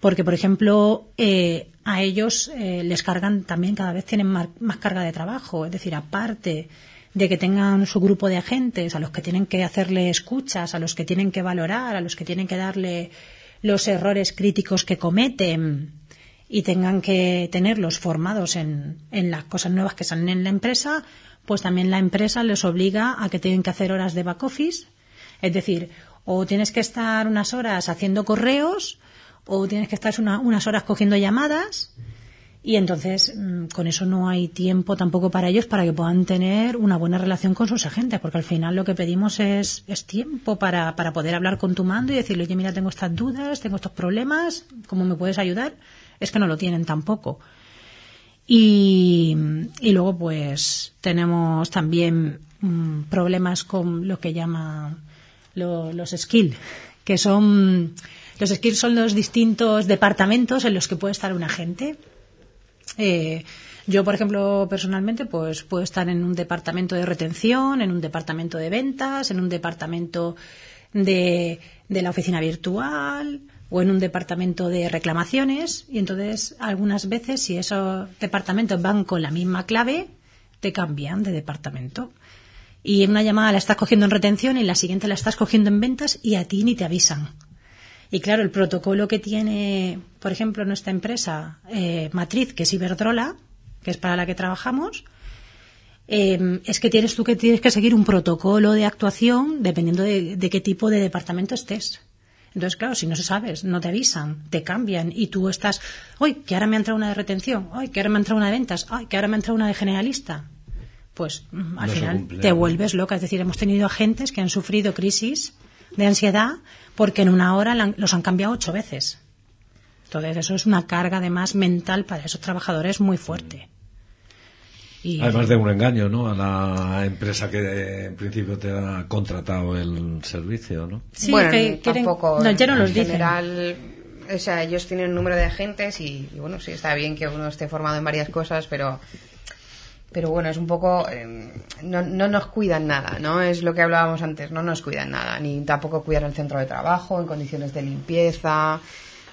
Porque, por ejemplo, eh, a ellos eh, les cargan también, cada vez tienen más, más carga de trabajo. Es decir, aparte de que tengan su grupo de agentes, a los que tienen que hacerle escuchas, a los que tienen que valorar, a los que tienen que darle los errores críticos que cometen y tengan que tenerlos formados en, en las cosas nuevas que salen en la empresa, pues también la empresa les obliga a que tienen que hacer horas de back office. Es decir, o tienes que estar unas horas haciendo correos, o tienes que estar una- unas horas cogiendo llamadas, y entonces mm, con eso no hay tiempo tampoco para ellos para que puedan tener una buena relación con sus agentes, porque al final lo que pedimos es, es tiempo para, para poder hablar con tu mando y decirle, oye, mira, tengo estas dudas, tengo estos problemas, ¿cómo me puedes ayudar? Es que no lo tienen tampoco. Y, y luego, pues, tenemos también mm, problemas con lo que llama lo- los skills, que son. Los skills son los distintos departamentos en los que puede estar un agente. Eh, yo, por ejemplo, personalmente, pues puedo estar en un departamento de retención, en un departamento de ventas, en un departamento de, de la oficina virtual o en un departamento de reclamaciones. Y entonces, algunas veces, si esos departamentos van con la misma clave, te cambian de departamento. Y en una llamada la estás cogiendo en retención y en la siguiente la estás cogiendo en ventas y a ti ni te avisan. Y claro, el protocolo que tiene, por ejemplo, nuestra empresa eh, matriz, que es Iberdrola, que es para la que trabajamos, eh, es que tienes tú que tienes que seguir un protocolo de actuación dependiendo de, de qué tipo de departamento estés. Entonces, claro, si no se sabes, no te avisan, te cambian y tú estás, hoy que ahora me ha entrado una de retención, hoy que ahora me ha entrado una de ventas, ay, que ahora me ha entrado una de generalista. Pues mm, al No final cumple. te vuelves loca. Es decir, hemos tenido agentes que han sufrido crisis de ansiedad porque en una hora la han- los han cambiado ocho veces. Entonces, eso es una carga además mental para esos trabajadores muy fuerte. Y, Además de un engaño, ¿no? A la empresa que en principio te ha contratado el servicio, ¿no? Sí, bueno, que quieren- tampoco. no, ya no en los dicen. general, o sea, ellos tienen un número de agentes y, y bueno, sí está bien que uno esté formado en varias cosas, pero pero bueno, es un poco eh, no, no nos cuidan nada, ¿no? Es lo que hablábamos antes, no nos cuidan nada, ni tampoco cuidan el centro de trabajo en condiciones de limpieza.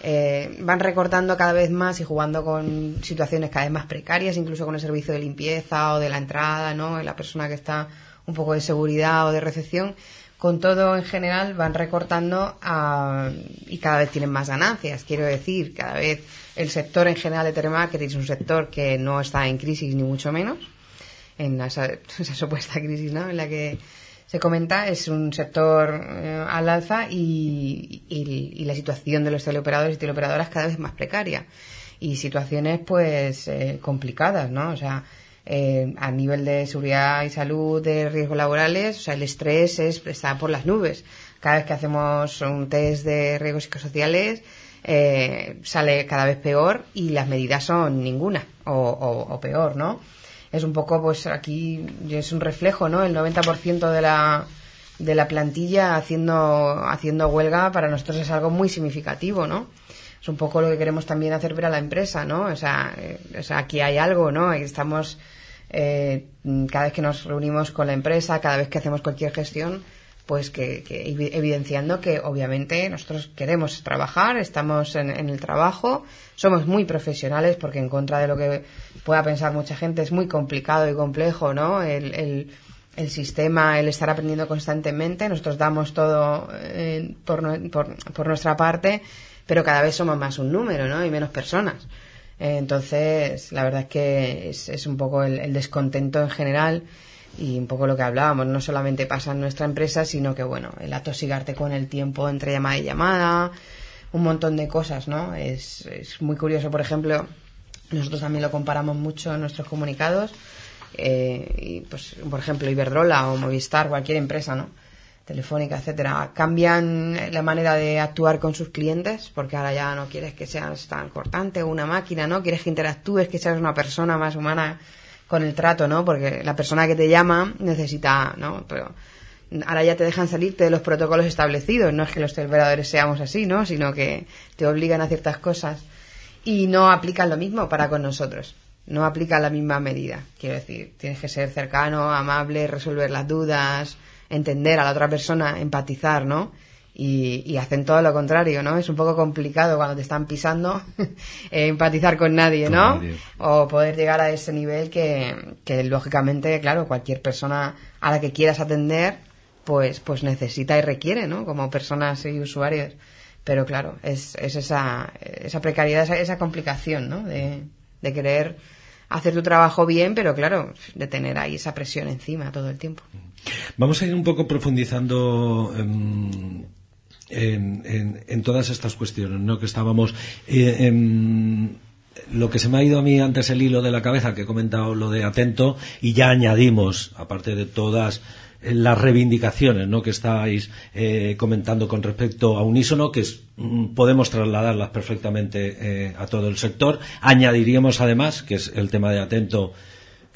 eh, van recortando cada vez más y jugando con situaciones cada vez más precarias, incluso con el servicio de limpieza o de la entrada, ¿no? La persona que está un poco de seguridad o de recepción. Con todo en general van recortando ah, y cada vez tienen más ganancias. Quiero decir, cada vez el sector en general de telemarketing es un sector que no está en crisis ni mucho menos en esa, esa supuesta crisis ¿no? en la que se comenta, es un sector eh, al alza y, y- la situación de los teleoperadores y teleoperadoras cada vez más precaria. Y situaciones, pues, eh, complicadas, ¿no? O sea, eh, a nivel de seguridad y salud, de riesgos laborales, o sea, el estrés es, está por las nubes. Cada vez que hacemos un test de riesgos psicosociales, eh, sale cada vez peor y las medidas son ninguna o, o- peor, ¿no? Es un poco, pues aquí es un reflejo, ¿no? El 90% de la, de la plantilla haciendo, haciendo huelga para nosotros es algo muy significativo, ¿no? Es un poco lo que queremos también hacer ver a la empresa, ¿no? O sea, eh, o sea aquí hay algo, ¿no? Estamos, eh, cada vez que nos reunimos con la empresa, cada vez que hacemos cualquier gestión, pues que, que evi- evidenciando que obviamente nosotros queremos trabajar, estamos en, en el trabajo, somos muy profesionales porque en contra de lo que pueda pensar mucha gente es muy complicado y complejo, ¿no? El, el, sistema, el estar aprendiendo constantemente, nosotros damos todo eh, por, por, por nuestra parte, pero cada vez somos más un número, ¿no? Y menos personas. Entonces, la verdad es que es, es un poco el descontento en general y un poco lo que hablábamos. No solamente pasa en nuestra empresa, sino que, bueno, el atosigarte con el tiempo entre llamada y llamada, un montón de cosas, ¿no? Es, es muy curioso, por ejemplo, nosotros también lo comparamos mucho en nuestros comunicados. eh, y, pues, por ejemplo, Iberdrola o Movistar, cualquier empresa, ¿no? Telefónica, etcétera, cambian la manera de actuar con sus clientes, porque ahora ya no quieres que seas tan cortante o una máquina, ¿no? Quieres que interactúes, que seas una persona más humana con el trato, ¿no? Porque la persona que te llama necesita, ¿no? Pero ahora ya te dejan salirte de los protocolos establecidos, no es que los teleoperadores seamos así, ¿no? Sino que te obligan a ciertas cosas y no aplican lo mismo para con nosotros. No aplican la misma medida. Quiero decir, tienes que ser cercano, amable, resolver las dudas, entender a la otra persona, empatizar, ¿no? Y, y hacen todo lo contrario, ¿no? Es un poco complicado cuando te están pisando eh, empatizar con nadie, Con ¿no? nadie. O poder llegar a ese nivel que, que lógicamente, claro, cualquier persona a la que quieras atender, pues, pues necesita y requiere, ¿no? Como personas y usuarios. Pero claro, es, es esa, esa precariedad, esa, esa complicación, ¿no? De, de querer hacer tu trabajo bien, pero claro, de tener ahí esa presión encima todo el tiempo. Vamos a ir un poco profundizando em, en, en- todas estas cuestiones, ¿no? Que estábamos. eh, em, lo que se me ha ido a mí antes el hilo de la cabeza, que he comentado lo de atento, y ya añadimos, aparte de todas eh, las reivindicaciones ¿no? que estáis eh, comentando con respecto a unísono, que mm, podemos trasladarlas perfectamente eh, a todo el sector. Añadiríamos además, que es el tema de atento,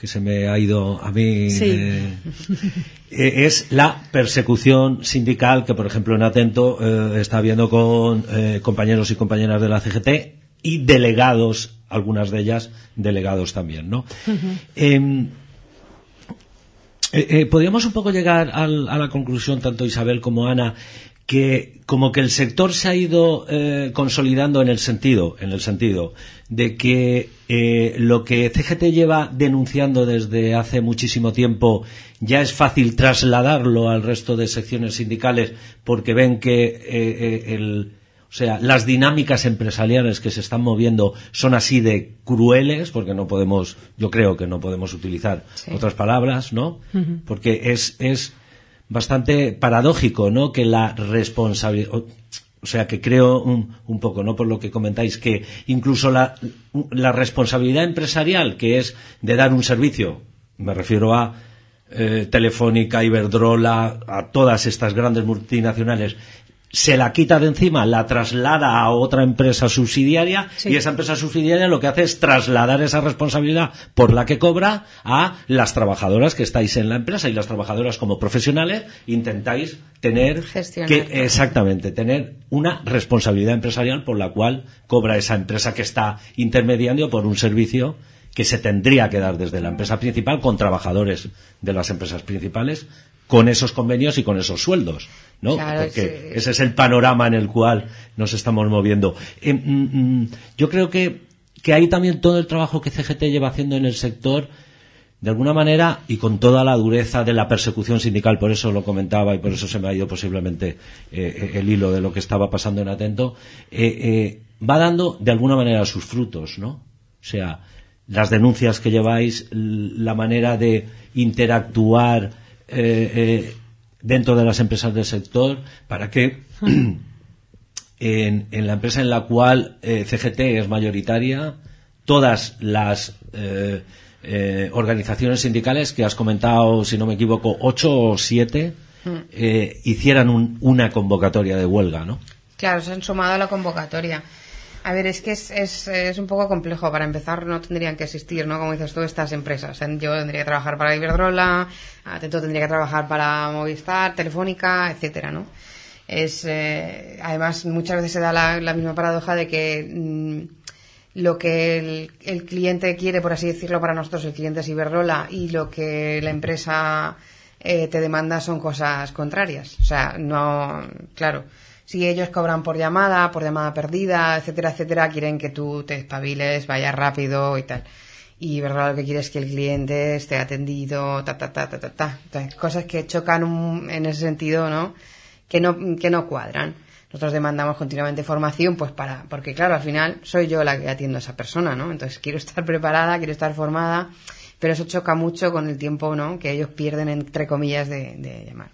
que se me ha ido a mí Sí. eh, es la persecución sindical que, por ejemplo, en Atento eh, está habiendo con eh, compañeros y compañeras de la CGT y delegados, algunas de ellas delegados también, ¿no? Em, podríamos un poco llegar al- a la conclusión, tanto Isabel como Ana, que como que el sector se ha ido eh, consolidando en el sentido, en el sentido de que eh, lo que CGT lleva denunciando desde hace muchísimo tiempo ya es fácil trasladarlo al resto de secciones sindicales porque ven que eh, el, o sea, las dinámicas empresariales que se están moviendo son así de crueles, porque no podemos, yo creo que no podemos utilizar Sí. otras palabras, ¿no? Porque es, es bastante paradójico, ¿no? Que la responsabilidad, o, sea, que creo un, un poco, ¿no? Por lo que comentáis, que incluso la, la responsabilidad empresarial, que es de dar un servicio, me refiero a eh, Telefónica, Iberdrola, a todas estas grandes multinacionales, se la quita de encima, la traslada a otra empresa subsidiaria Sí. y esa empresa subsidiaria lo que hace es trasladar esa responsabilidad por la que cobra a las trabajadoras que estáis en la empresa y las trabajadoras como profesionales intentáis tener Gestionar. que exactamente tener una responsabilidad empresarial por la cual cobra esa empresa que está intermediando por un servicio que se tendría que dar desde la empresa principal con trabajadores de las empresas principales con esos convenios y con esos sueldos, ¿no? Claro, Porque sí. ese es el panorama en el cual nos estamos moviendo. Eh, mm, mm, yo creo que, que ahí también todo el trabajo que CGT lleva haciendo en el sector, de alguna manera, y con toda la dureza de la persecución sindical, por eso lo comentaba y por eso se me ha ido posiblemente eh, el hilo de lo que estaba pasando en Atento, eh, eh, va dando de alguna manera sus frutos, ¿no? O sea, las denuncias que lleváis, la manera de interactuar eh, eh, dentro de las empresas del sector para que en, en la empresa en la cual eh, CGT es mayoritaria, todas las eh, organizaciones sindicales que has comentado, si no me equivoco, ocho o siete, eh, hicieran un- una convocatoria de huelga, ¿no? Claro, se han sumado a la convocatoria. A ver, es que es, es, es un poco complejo. Para empezar, no tendrían que existir, ¿no? Como dices tú, estas empresas. Yo tendría que trabajar para Iberdrola, Atento tendría que trabajar para Movistar, Telefónica, etcétera, ¿no? Es, eh, además, muchas veces se da la, misma paradoja de que mm, lo que el, el cliente quiere, por así decirlo, para nosotros, el cliente es Iberdrola, y lo que la empresa eh, te demanda son cosas contrarias. O sea, no, claro, si ellos cobran por llamada, por llamada perdida, etcétera, etcétera, quieren que tú te espabiles, vayas rápido y tal. Y verdad lo que quiere es que el cliente esté atendido, ta, ta, ta, ta, ta, ta. Entonces, cosas que chocan en ese sentido, ¿no? Que no, que no cuadran. Nosotros demandamos continuamente formación, pues para, porque claro, al final soy yo la que atiendo a esa persona, ¿no? Entonces quiero estar preparada, quiero estar formada, pero eso choca mucho con el tiempo, ¿no? Que ellos pierden, entre comillas, de, de llamar.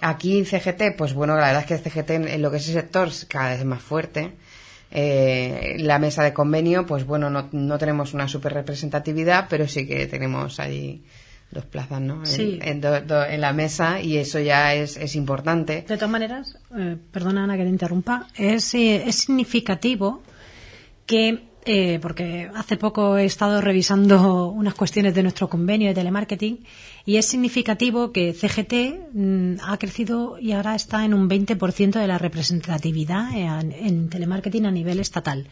Aquí CGT, pues bueno, la verdad es que CGT en, lo que es el sector es cada vez más fuerte. Eh, la mesa de convenio, pues bueno, no, no tenemos una super representatividad, pero sí que tenemos ahí dos plazas, ¿no? En, Sí. en, do- do- en la mesa y eso ya es, es importante. De todas maneras, eh, perdona Ana que te interrumpa, es, eh, es significativo que, eh, porque hace poco he estado revisando unas cuestiones de nuestro convenio de telemarketing y es significativo que CGT mm, ha crecido y ahora está en un 20% de la representatividad en, telemarketing a nivel estatal.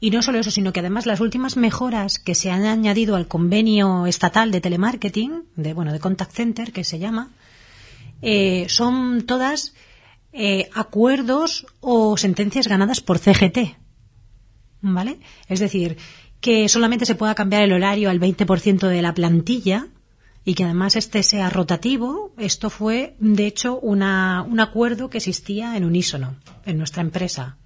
Y no solo eso, sino que además las últimas mejoras que se han añadido al convenio estatal de telemarketing, de bueno, de contact center que se llama, eh, son todas eh, acuerdos o sentencias ganadas por CGT. ¿Vale? Es decir, que solamente se pueda cambiar el horario al 20% de la plantilla y que además este sea rotativo, esto fue, de hecho, una- un acuerdo que existía en unísono, en nuestra empresa.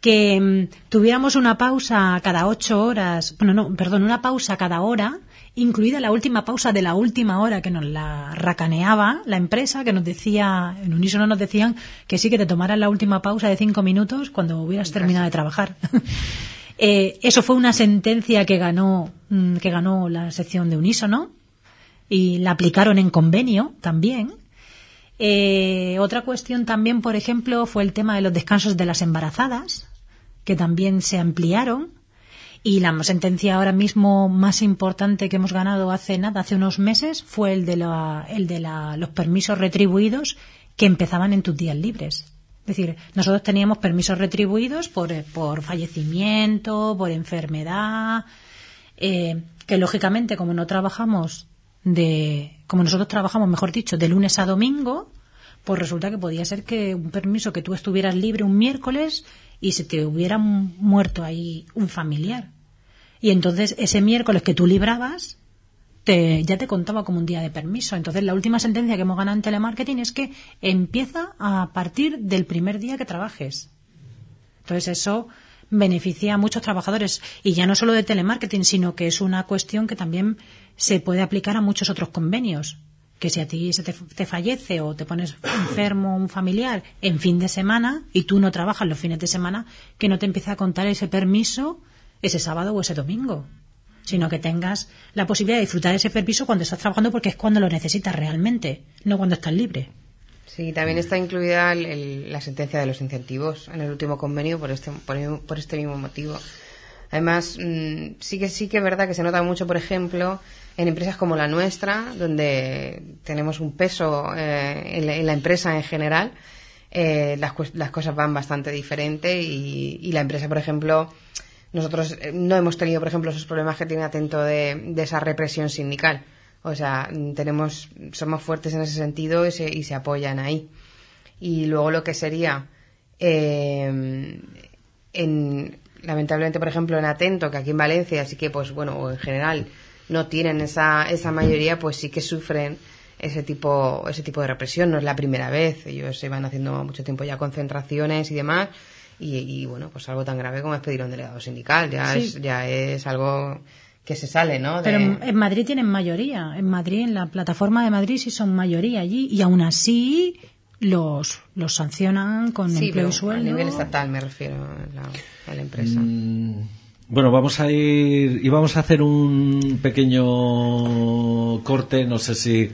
Que mm, tuviéramos una pausa cada ocho horas, bueno, no, perdón, una pausa cada hora, incluida la última pausa de la última hora que nos la racaneaba la empresa, que nos decía, en unísono nos decían que sí que te tomaras la última pausa de cinco minutos cuando hubieras terminado de trabajar. Eh, eso fue una sentencia que ganó, mm, que ganó la sección de unísono y la aplicaron en convenio también. Eh, otra cuestión también, por ejemplo, fue el tema de los descansos de las embarazadas, que también se ampliaron. Y la sentencia ahora mismo más importante que hemos ganado hace nada, hace unos meses, fue el de, la- el de la- los permisos retribuidos que empezaban en tus días libres. Es decir, nosotros teníamos permisos retribuidos por, eh, por fallecimiento, por enfermedad, eh, que lógicamente como no trabajamos de, como nosotros trabajamos, mejor dicho, de lunes a domingo, pues resulta que podía ser que un permiso que tú estuvieras libre un miércoles y se te hubiera mu- muerto ahí un familiar. Y entonces ese miércoles que tú librabas, te, ya te contaba como un día de permiso. Entonces la última sentencia que hemos ganado en telemarketing es que empieza a partir del primer día que trabajes. Entonces eso beneficia a muchos trabajadores y ya no solo de telemarketing, sino que es una cuestión que también se puede aplicar a muchos otros convenios. Que si a ti se te, te fallece o te pones enfermo un familiar en fin de semana y tú no trabajas los fines de semana, que no te empiece a contar ese permiso ese sábado o ese domingo, sino que tengas la posibilidad de disfrutar de ese permiso cuando estás trabajando porque es cuando lo necesitas realmente, no cuando estás libre. Sí, también está incluida el- el- la sentencia de los incentivos en el último convenio por este, por, por este mismo motivo. Además, mm, sí que sí que es verdad que se nota mucho, por ejemplo, en empresas como la nuestra, donde tenemos un peso eh, en, la, empresa en general, eh, las, las cosas van bastante diferente y, y la empresa, por ejemplo, nosotros eh, no hemos tenido, por ejemplo, esos problemas que tiene atento de, de esa represión sindical. O sea, tenemos, somos fuertes en ese sentido y se, y se apoyan ahí. Y luego lo que sería, eh, en, lamentablemente, por ejemplo, en Atento, que aquí en Valencia, así que, pues bueno, en general, no tienen esa, esa mayoría, pues sí que sufren ese tipo, ese tipo de represión. No es la primera vez. Ellos se van haciendo mucho tiempo ya concentraciones y demás. Y, y, bueno, pues algo tan grave como es pedir a un delegado sindical. Ya, Sí. es, ya es algo que se sale, ¿no? De- Pero en, Madrid tienen mayoría. En Madrid, en la plataforma de Madrid, sí son mayoría allí. Y aún así los, los sancionan con Sí, empleo y sueldo. a nivel estatal me refiero a la, a la empresa. Mm, Bueno, vamos a ir y vamos a hacer un pequeño corte, no sé si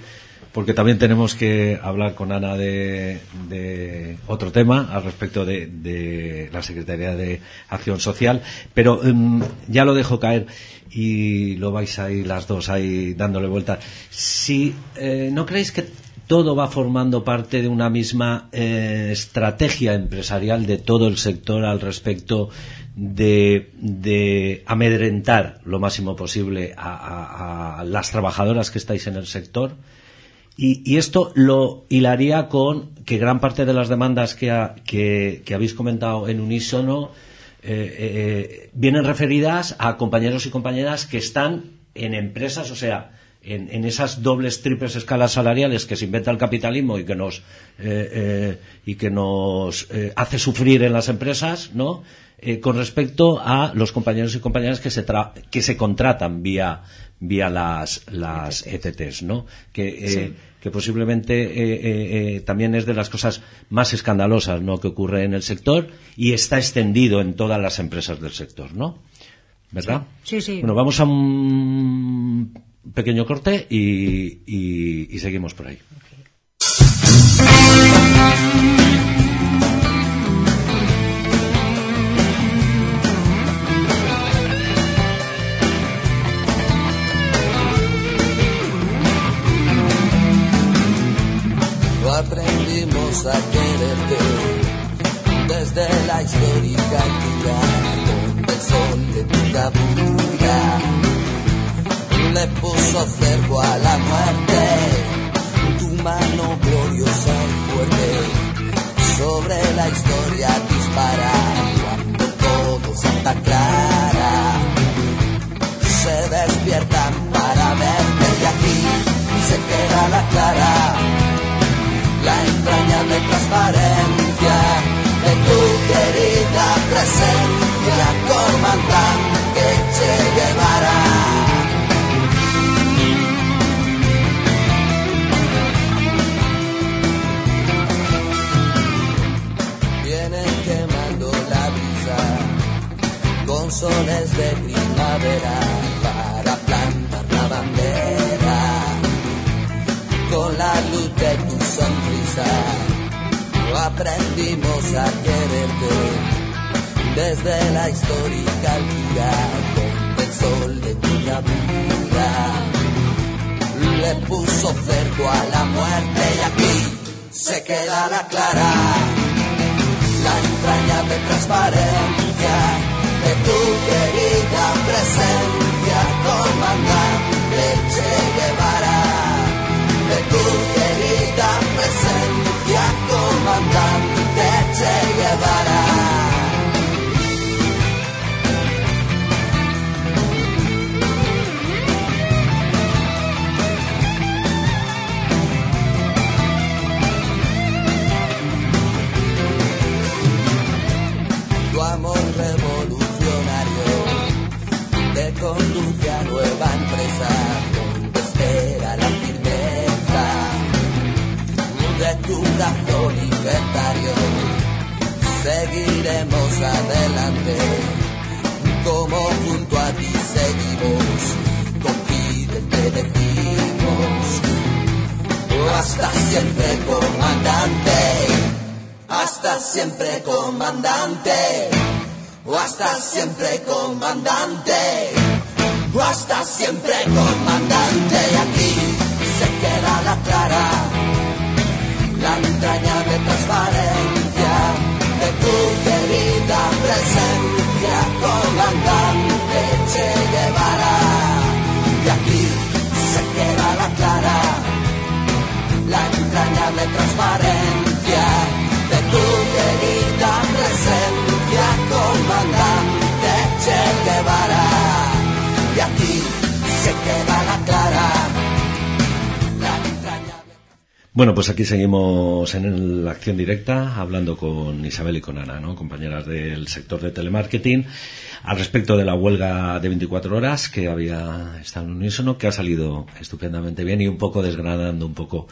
porque también tenemos que hablar con Ana de, de otro tema al respecto de, la Secretaría de Acción Social, pero em, ya lo dejo caer y lo vais ahí las dos ahí dándole vuelta. Si eh, no creéis que todo va formando parte de una misma eh, estrategia empresarial de todo el sector al respecto de, amedrentar lo máximo posible a, las trabajadoras que estáis en el sector. Y, esto lo hilaría con que gran parte de las demandas que, ha- que- habéis comentado en unísono eh, eh, vienen referidas a compañeros y compañeras que están en empresas, o sea, en, esas dobles, triples escalas salariales que se inventa el capitalismo y que nos, eh, eh, y que nos eh, hace sufrir en las empresas, ¿no? Eh, con respecto a los compañeros y compañeras que se, tra- que se contratan vía, vía las, las ETTs, ¿no? Que, eh, que posiblemente eh, también es de las cosas más escandalosas, ¿no? Que ocurre en el sector y está extendido en todas las empresas del sector, ¿no? ¿Verdad? Sí, sí. Bueno, vamos a un pequeño corte y, y- y seguimos por ahí. Cabura le puso cerco a la muerte. Tu mano gloriosa y fuerte. Sobre la historia dispara. Cuando todo Santa Clara se despiertan para verte. De aquí queda la clara, la entrañable transparencia de tu querida presencia, comandante Che Guevara. Viene quemando la brisa con soles de primavera para plantar la bandera con la luz de tu sonrisa. Aprendimos a quererte desde la histórica altura sol de tu vida le puso cerco a la muerte y aquí se queda la clara la entrañable transparencia de tu querida presencia, comandante Che Guevara. De tu Seguiremos adelante. Como junto a ti seguimos. Con Fidel te decimos. Hasta siempre comandante. Hasta siempre comandante, o hasta siempre comandante, o hasta siempre comandante. Y aquí se queda la clara, la entrañable transparencia de tu querida presencia, comandante Che Guevara. Y aquí se queda la clara, la entrañable transparencia de tu querida presencia, comandante Che Guevara. Y aquí se queda la clara. Bueno, pues aquí seguimos en la acción directa hablando con Isabel y con Ana, ¿no? compañeras del sector de telemarketing, al respecto de la huelga de 24 horas que había estado en unísono, que ha salido estupendamente bien y un poco desgranando un poco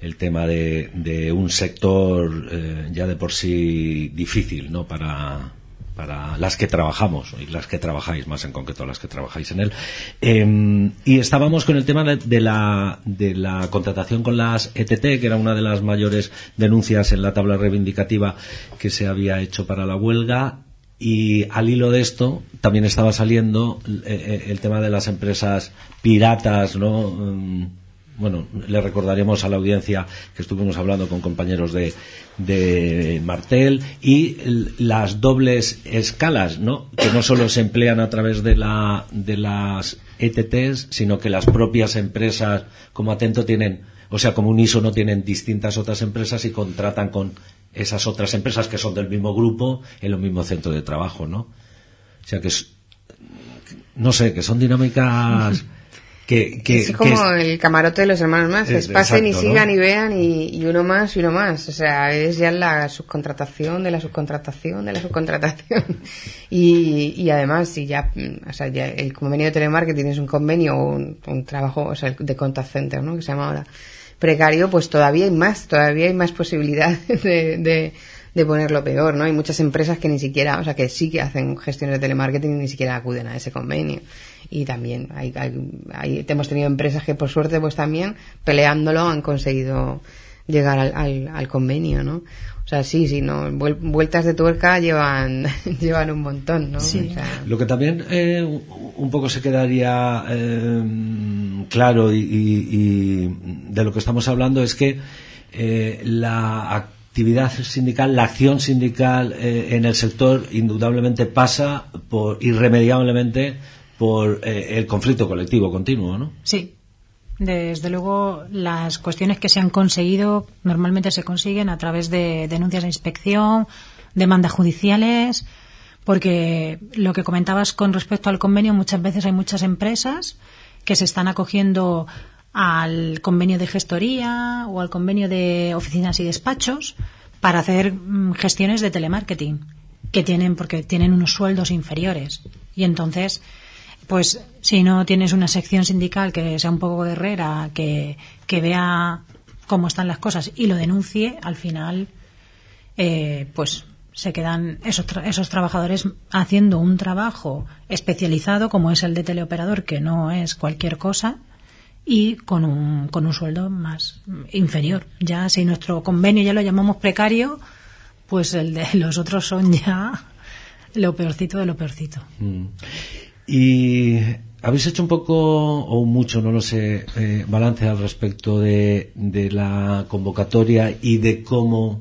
el tema de, de un sector eh, ya de por sí difícil, ¿no? Para, para las que trabajamos y las que trabajáis, más en concreto las que trabajáis en él. Eh, y estábamos con el tema de, la, de la contratación con las ETT, que era una de las mayores denuncias en la tabla reivindicativa que se había hecho para la huelga. Y al hilo de esto también estaba saliendo eh, eh, el tema de las empresas piratas, ¿no? Bueno, le recordaremos a la audiencia que estuvimos hablando con compañeros de, de Martel y las dobles escalas, ¿no? Que no solo se emplean a través de, la, de las ETTs, sino que las propias empresas, como Atento, tienen, o sea, como Uniso no tienen distintas otras empresas y contratan con esas otras empresas que son del mismo grupo en los mismos centros de trabajo, ¿no? O sea que es, no sé, que son dinámicas que, que, es que como es- el camarote de los hermanos más, Es- es pasen y sigan y vean y, y uno más y uno más. O sea, es ya la subcontratación de la subcontratación de la subcontratación. Y, y además, si ya, mm, o sea, ya el convenio de telemarketing es un convenio o un, un trabajo, o sea, el de contact center, ¿no? Que se llama ahora precario, pues todavía hay más, todavía hay más posibilidades de, de, de ponerlo peor, ¿no? Hay muchas empresas que ni siquiera, o sea, que sí que hacen gestiones de telemarketing y ni siquiera acuden a ese convenio. Y también hay, hay, hay- hemos tenido empresas que por suerte pues también peleándolo han conseguido llegar al, al, al convenio, ¿no? O sea, sí, sí, no, vuel- vueltas de tuerca llevan, llevan un montón, ¿no? Sí. O sea, Lo que también eh, un poco se quedaría eh, claro y, y- y de lo que estamos hablando es que eh, la actividad sindical, la acción sindical eh, en el sector indudablemente pasa por irremediablemente por eh, el conflicto colectivo continuo, ¿no? Sí. Desde luego, las cuestiones que se han conseguido normalmente se consiguen a través de denuncias de inspección, demandas judiciales, porque lo que comentabas con respecto al convenio, muchas veces hay muchas empresas que se están acogiendo al convenio de gestoría o al convenio de oficinas y despachos para hacer mm, gestiones de telemarketing que tienen porque tienen unos sueldos inferiores. Y entonces pues si no tienes una sección sindical que sea un poco guerrera que, que vea cómo están las cosas y lo denuncie al final eh, pues se quedan esos, tra- esos trabajadores haciendo un trabajo especializado como es el de teleoperador que no es cualquier cosa y con un, con un sueldo más inferior. Ya si nuestro convenio ya lo llamamos precario, pues el de los otros son ya lo peorcito de lo peorcito. Mm. Y habéis hecho un poco o mucho, no lo sé, eh, balance al respecto de, de la convocatoria y de cómo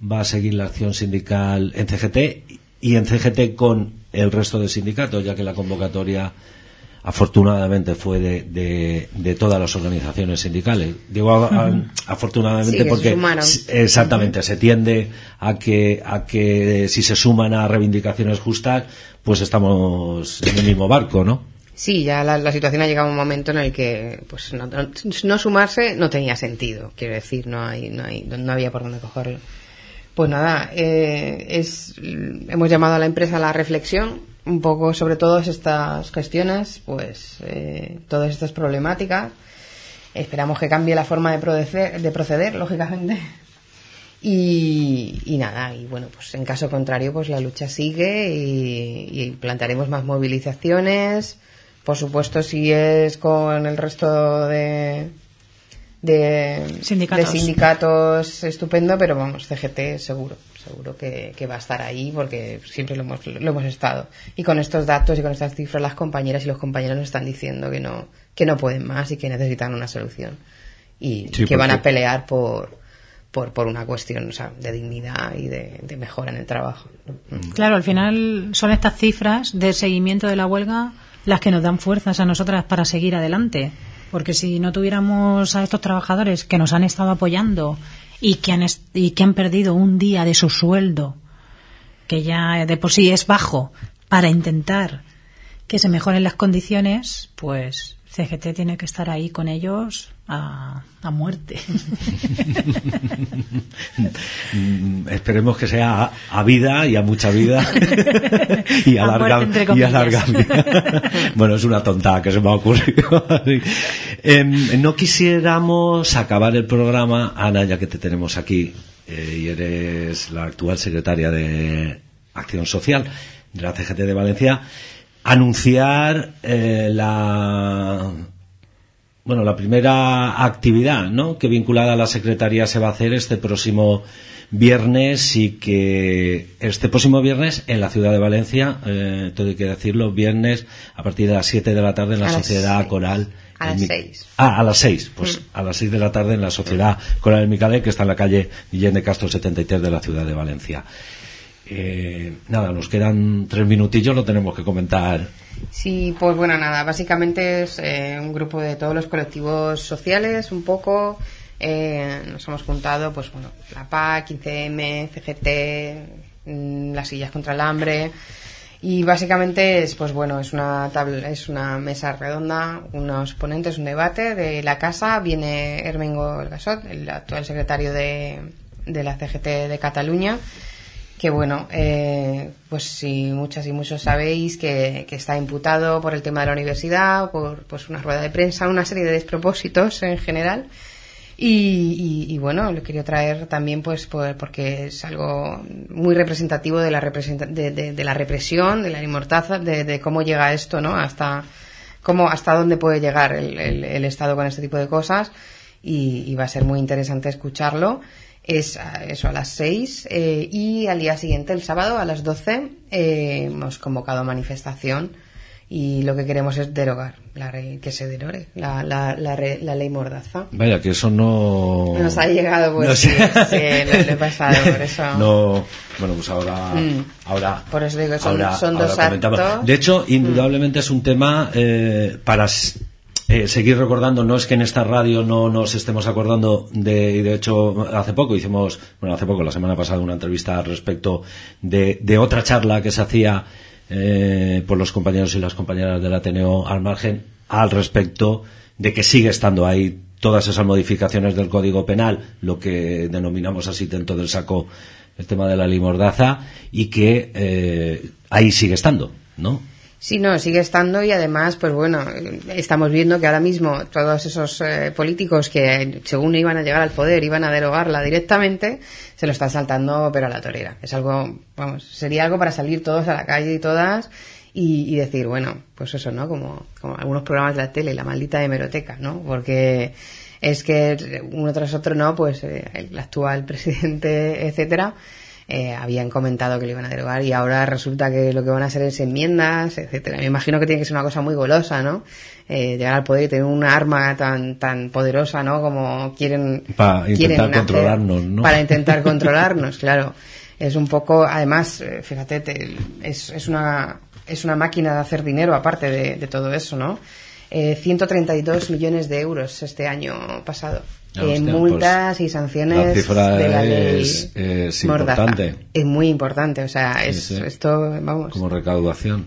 va a seguir la acción sindical en CGT y en CGT con el resto de sindicatos, ya que la convocatoria afortunadamente fue de, de, de todas las organizaciones sindicales. Digo a- a- afortunadamente Sí, se porque exactamente se tiende a que a que si se suman a reivindicaciones justas, pues estamos en el mismo barco, ¿no? Sí, ya la, la situación ha llegado a un momento en el que pues no, no- no sumarse no tenía sentido. Quiero decir, no hay, no hay, no había por dónde cogerlo. Pues nada, eh, es, hemos llamado a la empresa a la reflexión un poco sobre todas estas gestiones, pues eh, todas estas problemáticas. Esperamos que cambie la forma de proceder, de proceder lógicamente. Y, nada, y bueno, pues en caso contrario, pues la lucha sigue y, y plantearemos más movilizaciones. Por supuesto, si es con el resto de, de Sindicatos. de sindicatos, estupendo, pero vamos, CGT seguro, seguro que, que va a estar ahí porque siempre lo hemos, lo hemos estado. Y con estos datos y con estas cifras, las compañeras y los compañeros nos están diciendo que no, que no pueden más y que necesitan una solución. Y Sí, que van a pelear por, por, por una cuestión o sea, de dignidad y de, de mejora en el trabajo. Claro, al final son estas cifras de seguimiento de la huelga las que nos dan fuerzas a nosotras para seguir adelante. Porque si no tuviéramos a estos trabajadores que nos han estado apoyando y que han, y que han perdido un día de su sueldo, que ya de por sí es bajo, para intentar que se mejoren las condiciones, pues CGT tiene que estar ahí con ellos a, a muerte. Esperemos que sea a, a vida y a mucha vida y a, A larga, muerte, y a larga vida. bueno, es una tontada que se me ha ocurrido. Em, no quisiéramos acabar el programa, Ana, ya que te tenemos aquí eh, y eres la actual secretaria de Acción Social de la CGT de Valencia, anunciar eh, la bueno, la primera actividad, ¿no? Que vinculada a la Secretaría se va a hacer este próximo viernes y que este próximo viernes en la ciudad de Valencia, eh, todo hay que decirlo, viernes a partir de las 7 de la tarde en la A Sociedad seis. Coral. A las Mi- seis. Ah, a las 6, pues a las 6 de la tarde en la Sociedad Coral del Micalet, que está en la calle Guillén de Castro 73 de la ciudad de Valencia. Eh, nada, nos quedan tres minutillos, lo tenemos que comentar. Sí, pues bueno, nada, básicamente es eh, un grupo de todos los colectivos sociales, un poco. eh, nos hemos juntado, pues bueno, la PAC, 15M, CGT, mm, las sillas contra el hambre. Y básicamente es, pues bueno, es una tabla, es una mesa redonda, unos ponentes, un debate de la casa. Viene Hermengo Elgasot, el actual secretario de, de la CGT de Cataluña que bueno, eh, pues si muchas y muchos sabéis que, que está imputado por el tema de la universidad, por pues una rueda de prensa, una serie de despropósitos en general. Y, y- y bueno, lo quería traer también pues por- porque es algo muy representativo de la, representa- de, la represión, de la inmortaza, de, cómo llega esto, ¿no? Hasta, cómo, hasta dónde puede llegar el, el- el Estado con este tipo de cosas. Y, y va a ser muy interesante escucharlo. Es a- eso a las 6 eh, y al día siguiente, el sábado, a las 12, eh, hemos convocado a manifestación y lo que queremos es derogar, la re- que se derogue la, la, la, la ley mordaza. Vaya, que eso no... Nos ha llegado, pues No sí, sí, lo, lo he pasado, por eso. No, bueno, pues ahora... Mm. ahora Por eso digo, son, ahora- son dos actos. De hecho, indudablemente es un tema eh, para eh, seguir recordando. No es que en esta radio no nos estemos acordando de, y de hecho, hace poco hicimos, bueno, hace poco, la semana pasada, una entrevista al respecto de, de otra charla que se hacía eh, por los compañeros y las compañeras del Ateneo al margen al respecto de que sigue estando ahí todas esas modificaciones del Código Penal, lo que denominamos así dentro del saco el tema de la limordaza, y que eh, ahí sigue estando, ¿no? Sí, no, sigue estando y además, pues bueno, estamos viendo que ahora mismo todos esos eh, políticos que según iban a llegar al poder iban a derogarla directamente, se lo están saltando pero a la torera. Es algo, vamos, sería algo para salir todos a la calle y todas y, y decir, bueno, pues eso, ¿no? Como, como algunos programas de la tele, la maldita hemeroteca, ¿no? Porque es que uno tras otro, ¿no? Pues eh, el actual presidente, etcétera, eh, habían comentado que lo iban a derogar y ahora resulta que lo que van a hacer es enmiendas, etcétera. Me imagino que tiene que ser una cosa muy golosa, ¿no? Eh, llegar al poder y tener una arma tan tan poderosa, ¿no? Como quieren Para quieren intentar hacer- controlarnos, ¿no? Para intentar controlarnos, claro. Es un poco, además, eh, fíjate, te- es, es una es una máquina de hacer dinero aparte de, de todo eso, ¿no? Eh, 132 millones de euros este año pasado. Ah, en hostia, multas pues, y sanciones la cifra de la ley es- importante. Es muy importante, o sea, es Sí, sí. esto, vamos. Como recaudación.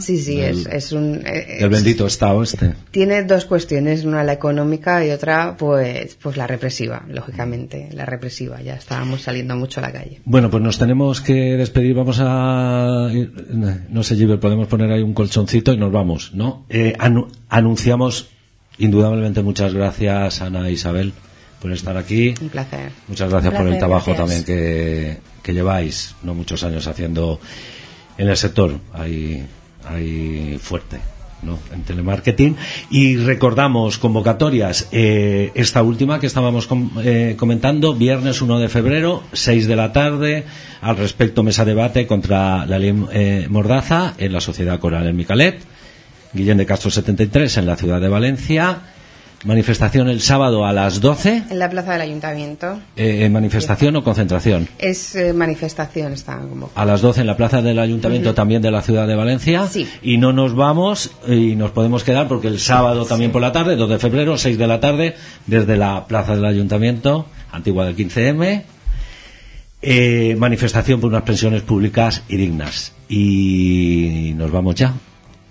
Sí, sí, del- es, es un. eh, El bendito Estado este. tiene dos cuestiones, una la económica y otra, pues, pues la represiva, lógicamente, la represiva. Ya estábamos saliendo mucho a la calle. Bueno, pues nos tenemos que despedir. Vamos a. No sé, Gilbert, podemos poner ahí un colchoncito y nos vamos, ¿no? Eh, anu- anunciamos, indudablemente, muchas gracias, Ana e Isabel, por estar aquí. Un placer. Muchas gracias por el trabajo gracias. también que, que lleváis, no muchos años haciendo en el sector, ahí, ahí fuerte. ¿no? en telemarketing y recordamos convocatorias eh, esta última que estábamos com- eh, comentando viernes 1 de febrero 6 de la tarde al respecto mesa debate contra la ley eh, Mordaza en la Sociedad Coral en Micalet Guillén de Castro 73 en la ciudad de Valencia manifestación el sábado a las 12 En la plaza del ayuntamiento eh, manifestación o concentración. es eh, manifestación, está como. A las 12 en la plaza del ayuntamiento también de la ciudad de Valencia. Sí. Y no nos vamos y nos podemos quedar porque el sábado también por la tarde, 2 de febrero, 6 de la tarde, desde la plaza del ayuntamiento, antigua del 15M, eh, manifestación por unas pensiones públicas y dignas. Y nos vamos ya.